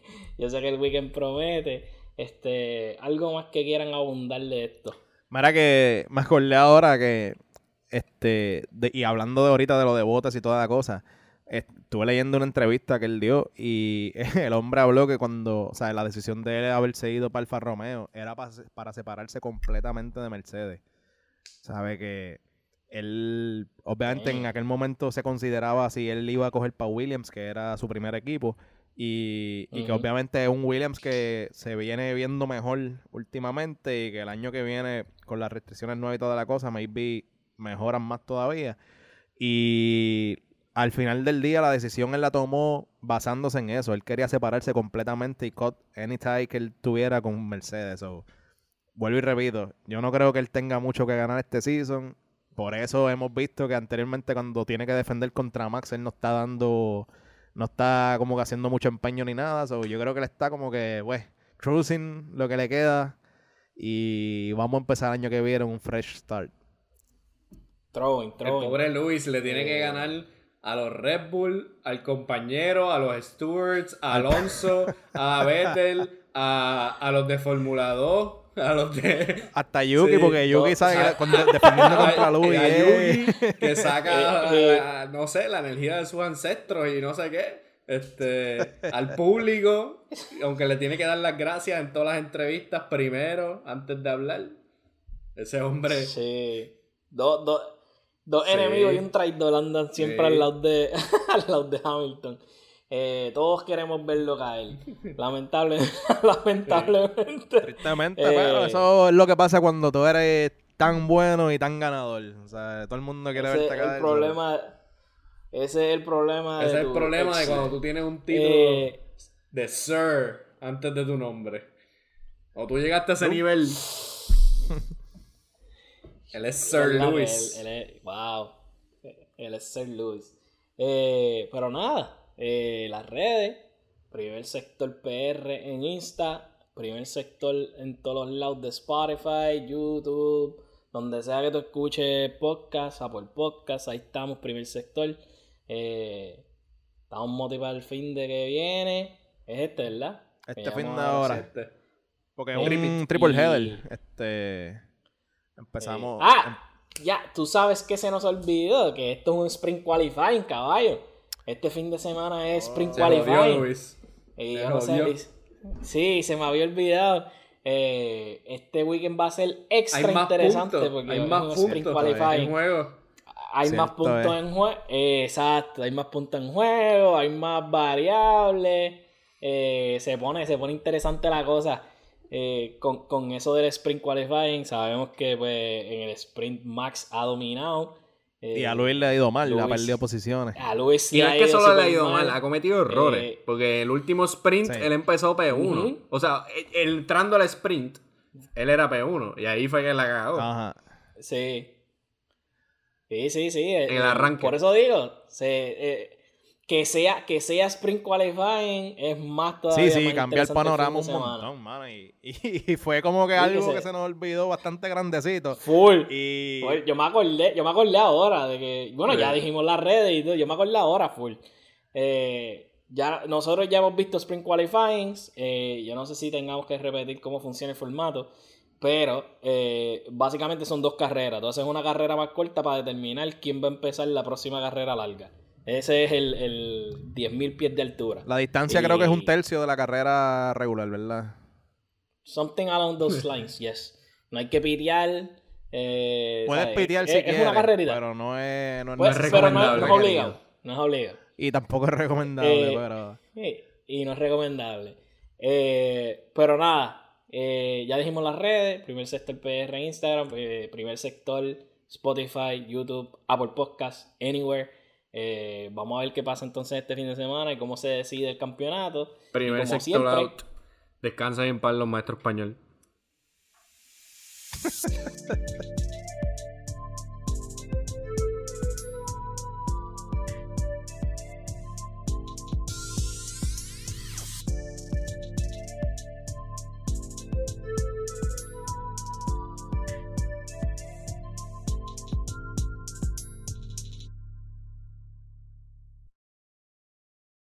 S1: <laughs> yo sé que el weekend promete. Este, algo más que quieran abundar de esto.
S3: Mira que me acordé ahora que, este, de- y hablando de ahorita de lo de botas y toda la cosa, estuve leyendo una entrevista que él dio y <laughs> el hombre habló que cuando, o sea, la decisión de él haberse ido para Alfa Romeo era pa- para separarse completamente de Mercedes. Sabe que él, obviamente en aquel momento se consideraba si él iba a coger para Williams, que era su primer equipo, y, y que obviamente es un Williams que se viene viendo mejor últimamente y que el año que viene, con las restricciones nuevas y toda la cosa, maybe mejoran más todavía. Y al final del día la decisión él la tomó basándose en eso. Él quería separarse completamente y cut any tie que él tuviera con Mercedes. So, vuelvo y repito, yo no creo que él tenga mucho que ganar este season. Por eso hemos visto que anteriormente cuando tiene que defender contra Max, él no está dando, no está como que haciendo mucho empeño ni nada. So, yo creo que él está como que, pues, cruising lo que le queda. Y vamos a empezar el año que viene un fresh start.
S1: Throwing,
S2: El pobre Luis le tiene que
S1: Eh.
S2: ganar a los Red Bull, al compañero, a los Stewards, a Alonso, <laughs> a Vettel, a, a los de Fórmula 2, <laughs> a los de...
S3: Hasta Yuki,
S2: Sí,
S3: porque Yuki
S2: todo-
S3: sabe que <laughs>
S2: a-
S3: con- defendiendo contra Luis. eh.
S2: Yuki, que <laughs> saca,
S1: Eh, eh.
S2: a- no sé, la energía de sus ancestros y no sé qué. Este, al público, aunque le tiene que dar las gracias en todas las entrevistas primero, antes de hablar. Ese hombre...
S1: Sí. Dos, dos, dos
S2: Sí.
S1: enemigos y un traidor andan siempre
S2: Sí.
S1: al lado de al lado de Hamilton. Eh, todos queremos verlo caer. <laughs> Lamentable, <laughs> lamentablemente.
S3: Tristemente,
S1: Eh,
S3: pero eso es lo que pasa cuando tú eres tan bueno y tan ganador. O sea, todo el mundo quiere
S1: Ese
S3: verte caer.
S1: el problema. Ese es el problema.
S2: Ese
S1: de
S2: es el problema de cuando tú tienes un título
S1: Eh,
S2: de Sir antes de tu nombre. O tú llegaste a ese nivel. <laughs> Él es Sir
S1: ¿verdad?
S2: Lewis.
S1: Él- él es- wow. Él es Sir Lewis. Eh, pero nada, eh, las redes. Primer sector PR en Insta, primer sector en todos los lados de Spotify, YouTube, donde sea que tú escuches podcast, Apple Podcast, ahí estamos, primer sector. Eh, estamos motivados el fin de que viene. Es este, ¿verdad?
S3: Este fin de ahora.
S2: Este.
S3: Porque es un triple header. Este. Empezamos.
S1: Eh, ah, ya, tú sabes que se nos olvidó que esto es un Spring Qualifying, caballo. Este fin de semana es Spring
S2: Oh, Se jodió,
S1: Qualifying.
S2: Luis.
S1: Y
S2: Se
S1: yo no sé. Sí, se me había olvidado. Eh, este weekend va a ser extra
S2: Hay más
S1: interesante
S2: puntos.
S1: porque
S2: Hay
S1: es
S2: más
S1: un
S2: puntos
S1: Spring Qualifying.
S2: en juego.
S1: Hay más puntos
S3: es.
S1: en juego. exacto, hay más puntos en juego, hay más variables. eh, se, pone, se pone interesante la cosa. eh, con, con eso del sprint qualifying, sabemos que pues, en el sprint Max ha dominado. Eh,
S3: y a Luis le ha ido mal, le ha
S1: Luis-
S3: perdido posiciones.
S1: a Luis sí
S2: Y no
S1: ha
S2: es que solo le ha ido mal, ha cometido errores.
S1: Eh,
S2: porque el último sprint
S3: Sí.
S2: él empezó P1.
S1: Ujú.
S2: O sea, e- entrando al sprint, él era P1. Y ahí fue que la cagó.
S3: Ajá.
S1: Sí. Sí, sí, sí. eh,
S2: En el arranque.
S1: Por eso digo, se, eh, que, sea, que sea Sprint Qualifying es más todavía
S3: Sí, sí,
S1: más
S3: cambia el panorama un montón, mano. Y, y- <laughs> y fue como que
S1: Sí,
S3: algo
S1: que
S3: que
S1: se-
S3: nos olvidó bastante grandecito.
S1: Full.
S3: Y.
S1: Full. Yo me acordé, yo me acordé ahora de que, bueno, ya dijimos las redes y todo, yo me acordé ahora full. Eh, ya, nosotros ya hemos visto Sprint Qualifyings, eh, yo no sé si tengamos que repetir cómo funciona el formato, pero eh, básicamente son dos carreras. Tú haces una carrera más corta para determinar quién va a empezar la próxima carrera larga. Ese es el, el 10.000 pies de altura.
S3: La distancia
S1: Y-
S3: creo que es un tercio de la carrera regular, ¿verdad?
S1: Something along those <laughs> lines, yes. No hay que pitear. eh,
S3: Puedes
S1: ¿sabes?
S3: pitear
S1: es,
S3: si
S1: es
S3: quieres,
S1: una carrerita.
S3: pero no es, no es
S1: Pues,
S2: es
S1: pero no,
S2: recomendable,
S1: no es obligado. No es obligado.
S3: Y tampoco es recomendable,
S1: Eh,
S3: pero...
S1: Y no es recomendable. Eh, pero nada, eh, ya dijimos las redes, primer sector PR Instagram, primer sector Spotify, YouTube, Apple Podcast, Anywhere. Eh, vamos a ver qué pasa entonces este fin de semana y cómo se decide el campeonato.
S2: Primer sector
S1: siempre,
S2: out. Descansa en paz los maestros español. <laughs>